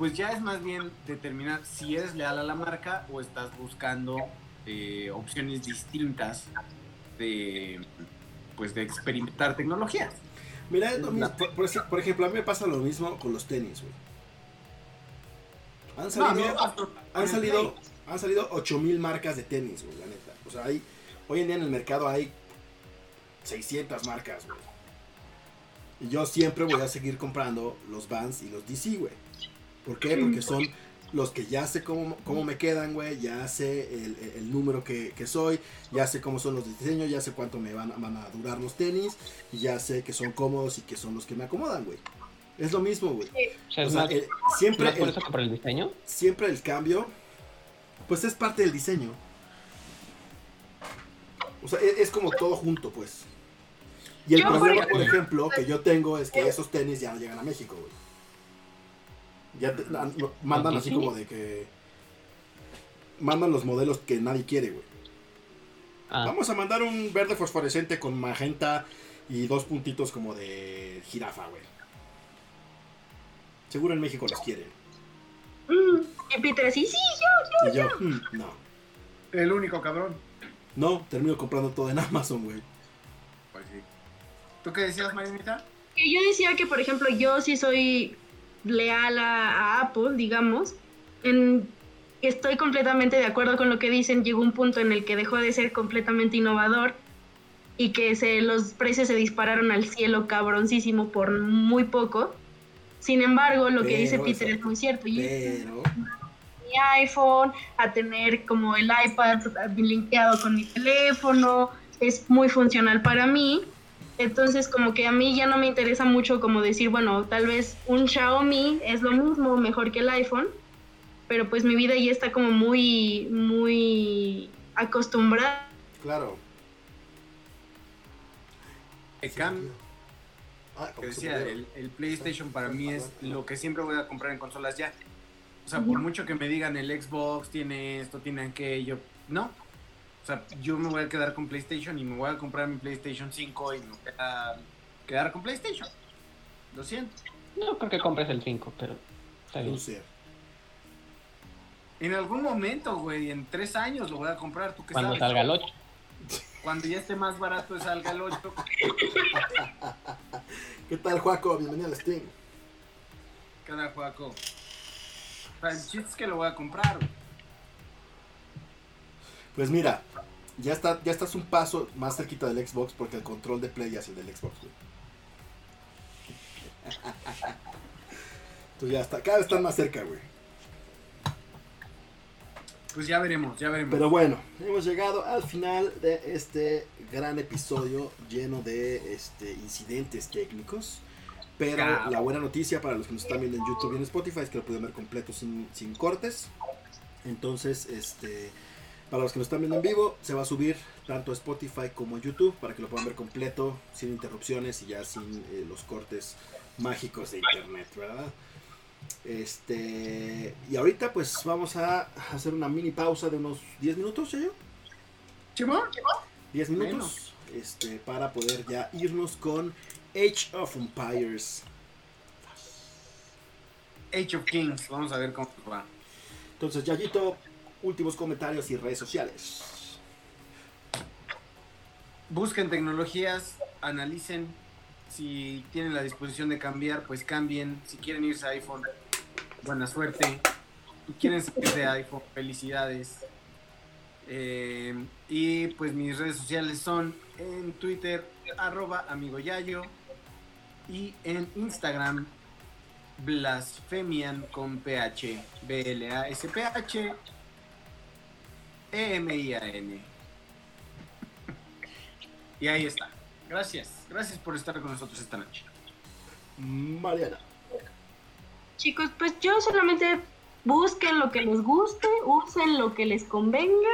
pues ya es más bien determinar si eres leal a la marca o estás buscando eh, opciones distintas de pues de experimentar tecnologías. Mira. Por, por ej- por ejemplo, a mí me pasa lo mismo con los tenis, güey. Han salido, no, han salido, han salido 8000 marcas de tenis, güey, la neta. O sea, hay, hoy en día en el mercado hay 600 marcas, güey. Y yo siempre voy a seguir comprando los Vans y los DC, güey. ¿Por qué? Porque son los que ya sé cómo, cómo me quedan, güey. Ya sé el, número que, que soy. Ya sé cómo son los diseños. Ya sé cuánto me van, a- van a durar los tenis. Y ya sé que son cómodos y que son los que me acomodan, güey. Es lo mismo, güey. O sea, O es sea, más, el- siempre, más por el, eso que por el diseño. siempre el cambio, pues es parte del diseño. O sea, e- es, como todo junto, pues. Y el Yo, problema, por ejemplo- ejemplo, que yo tengo es que esos tenis ya no llegan a México, güey. Ya te- mandan así como de que... Mandan los modelos que nadie quiere, güey. Ah, Vamos a mandar un verde fosforescente con magenta y dos puntitos como de jirafa, güey. Seguro en México los quieren. Mm, Y Peter así, sí, yo. Y yo, "Mm, no. El único cabrón. No, termino comprando todo en Amazon, güey. Pues sí. ¿Tú qué decías, Marinita? Que yo decía que, por ejemplo, yo sí soy leal a, a Apple, digamos. En, estoy completamente de acuerdo con lo que dicen. Llegó un punto en el que dejó de ser completamente innovador y que se, los precios se dispararon al cielo cabroncísimo por muy poco. Sin embargo, lo que dice Peter es muy cierto. Yo Pero, mi iPhone, a tener como el iPad linkeado con mi teléfono, es muy funcional para mí. Entonces como que a mí ya no me interesa mucho como decir, bueno, tal vez un Xiaomi es lo mismo, mejor que el iPhone, pero pues mi vida ya está como muy, muy acostumbrada. claro. El cam- Ah, que decía, el, el PlayStation para mí es lo que siempre voy a comprar en consolas ya. O sea, por mucho que me digan el Xbox tiene esto, tiene aquello, no. O sea, yo me voy a quedar con PlayStation y me voy a comprar mi PlayStation 5 y me voy a quedar con PlayStation. Lo siento. No creo que compres el 5, pero está bien. En algún momento, güey, en tres años lo voy a comprar. ¿Tú qué Cuando sabes? salga el 8. Cuando ya esté más barato salga el 8. ¿Qué tal, Juaco? Bienvenido al Steam. Cada juaco. O sea, el chiste es que lo voy a comprar. güey. Pues mira, ya, está, ya estás un paso más cerquita del Xbox porque el control de Play ya es el del Xbox, güey. Tú ya está, cada vez están más cerca, güey. Pues ya veremos, ya veremos. Pero bueno, hemos llegado al final de este gran episodio lleno de este, incidentes técnicos. Pero la buena noticia para los que nos están viendo en YouTube y en Spotify es que lo pueden ver completo sin, sin cortes. Entonces, este, para los que nos están viendo en vivo, se va a subir tanto a Spotify como a YouTube para que lo puedan ver completo, sin interrupciones y ya sin eh, los cortes mágicos de internet, ¿verdad? Este, y ahorita pues vamos a hacer una mini pausa de unos 10 minutos, ¿ya yo? ¿Chimón? 10 minutos este, para poder ya irnos con Age of Empires. Age of Kings. Vamos a ver cómo va. Entonces, Yayito, últimos comentarios y redes sociales. Busquen tecnologías, analicen. Si tienen la disposición de cambiar, pues cambien. Si quieren irse a iPhone, buena suerte. Si quieren salir de iPhone, felicidades. Eh, y pues mis redes sociales son en Twitter, arroba amigoyayo. Y en Instagram, blasfemian con PH. B-L-A-S-P-H. E-M-I-A-N. Y ahí está. Gracias. Gracias por estar con nosotros esta noche. Mariana. Chicos, pues yo solamente busquen lo que les guste, usen lo que les convenga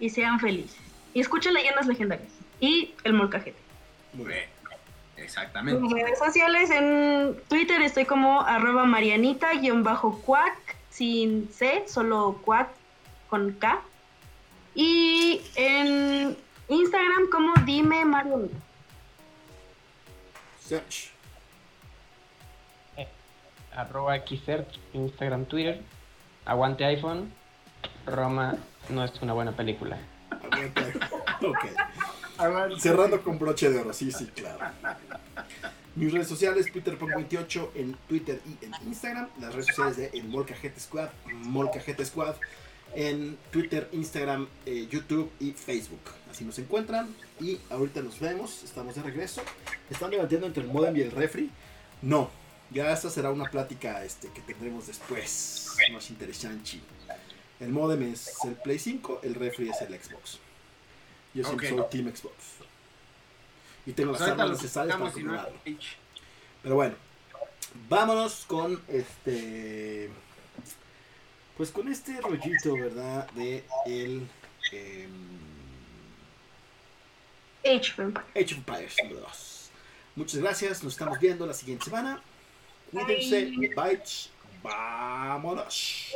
y sean felices. Y escuchen leyendas legendarias. Y el molcajete. Muy bien. En Exactamente. redes sociales, en Twitter estoy como arroba marianita-cuac, sin C, solo cuac con K. Y en Instagram como dime marianita. Search. Arroba Xert, Instagram, Twitter. Aguante iPhone. Roma no es una buena película. Aguanta. Ok. Cerrando con broche de oro, sí, sí, claro. Mis redes sociales, Peter28 en Twitter y en Instagram. Las redes sociales de El Molcajete Squad, Molcajete Squad. En Twitter, Instagram, eh, YouTube y Facebook. Así nos encuentran. Y ahorita nos vemos, estamos de regreso. ¿Están debatiendo entre el modem y el refri? No, ya esta será una plática este, que tendremos después. Más interesante. El modem es el Play 5, el refri es el Xbox. Yo siempre soy Team Xbox. Y tengo Pues las ahorita armas necesarias para controlarlo. Pero bueno, vámonos con este. Pues con este rollito, ¿verdad? De el. em, Age of Empires. Age of Empires número 2. Muchas gracias, nos estamos viendo la siguiente semana. Cuídense, bye. Vámonos.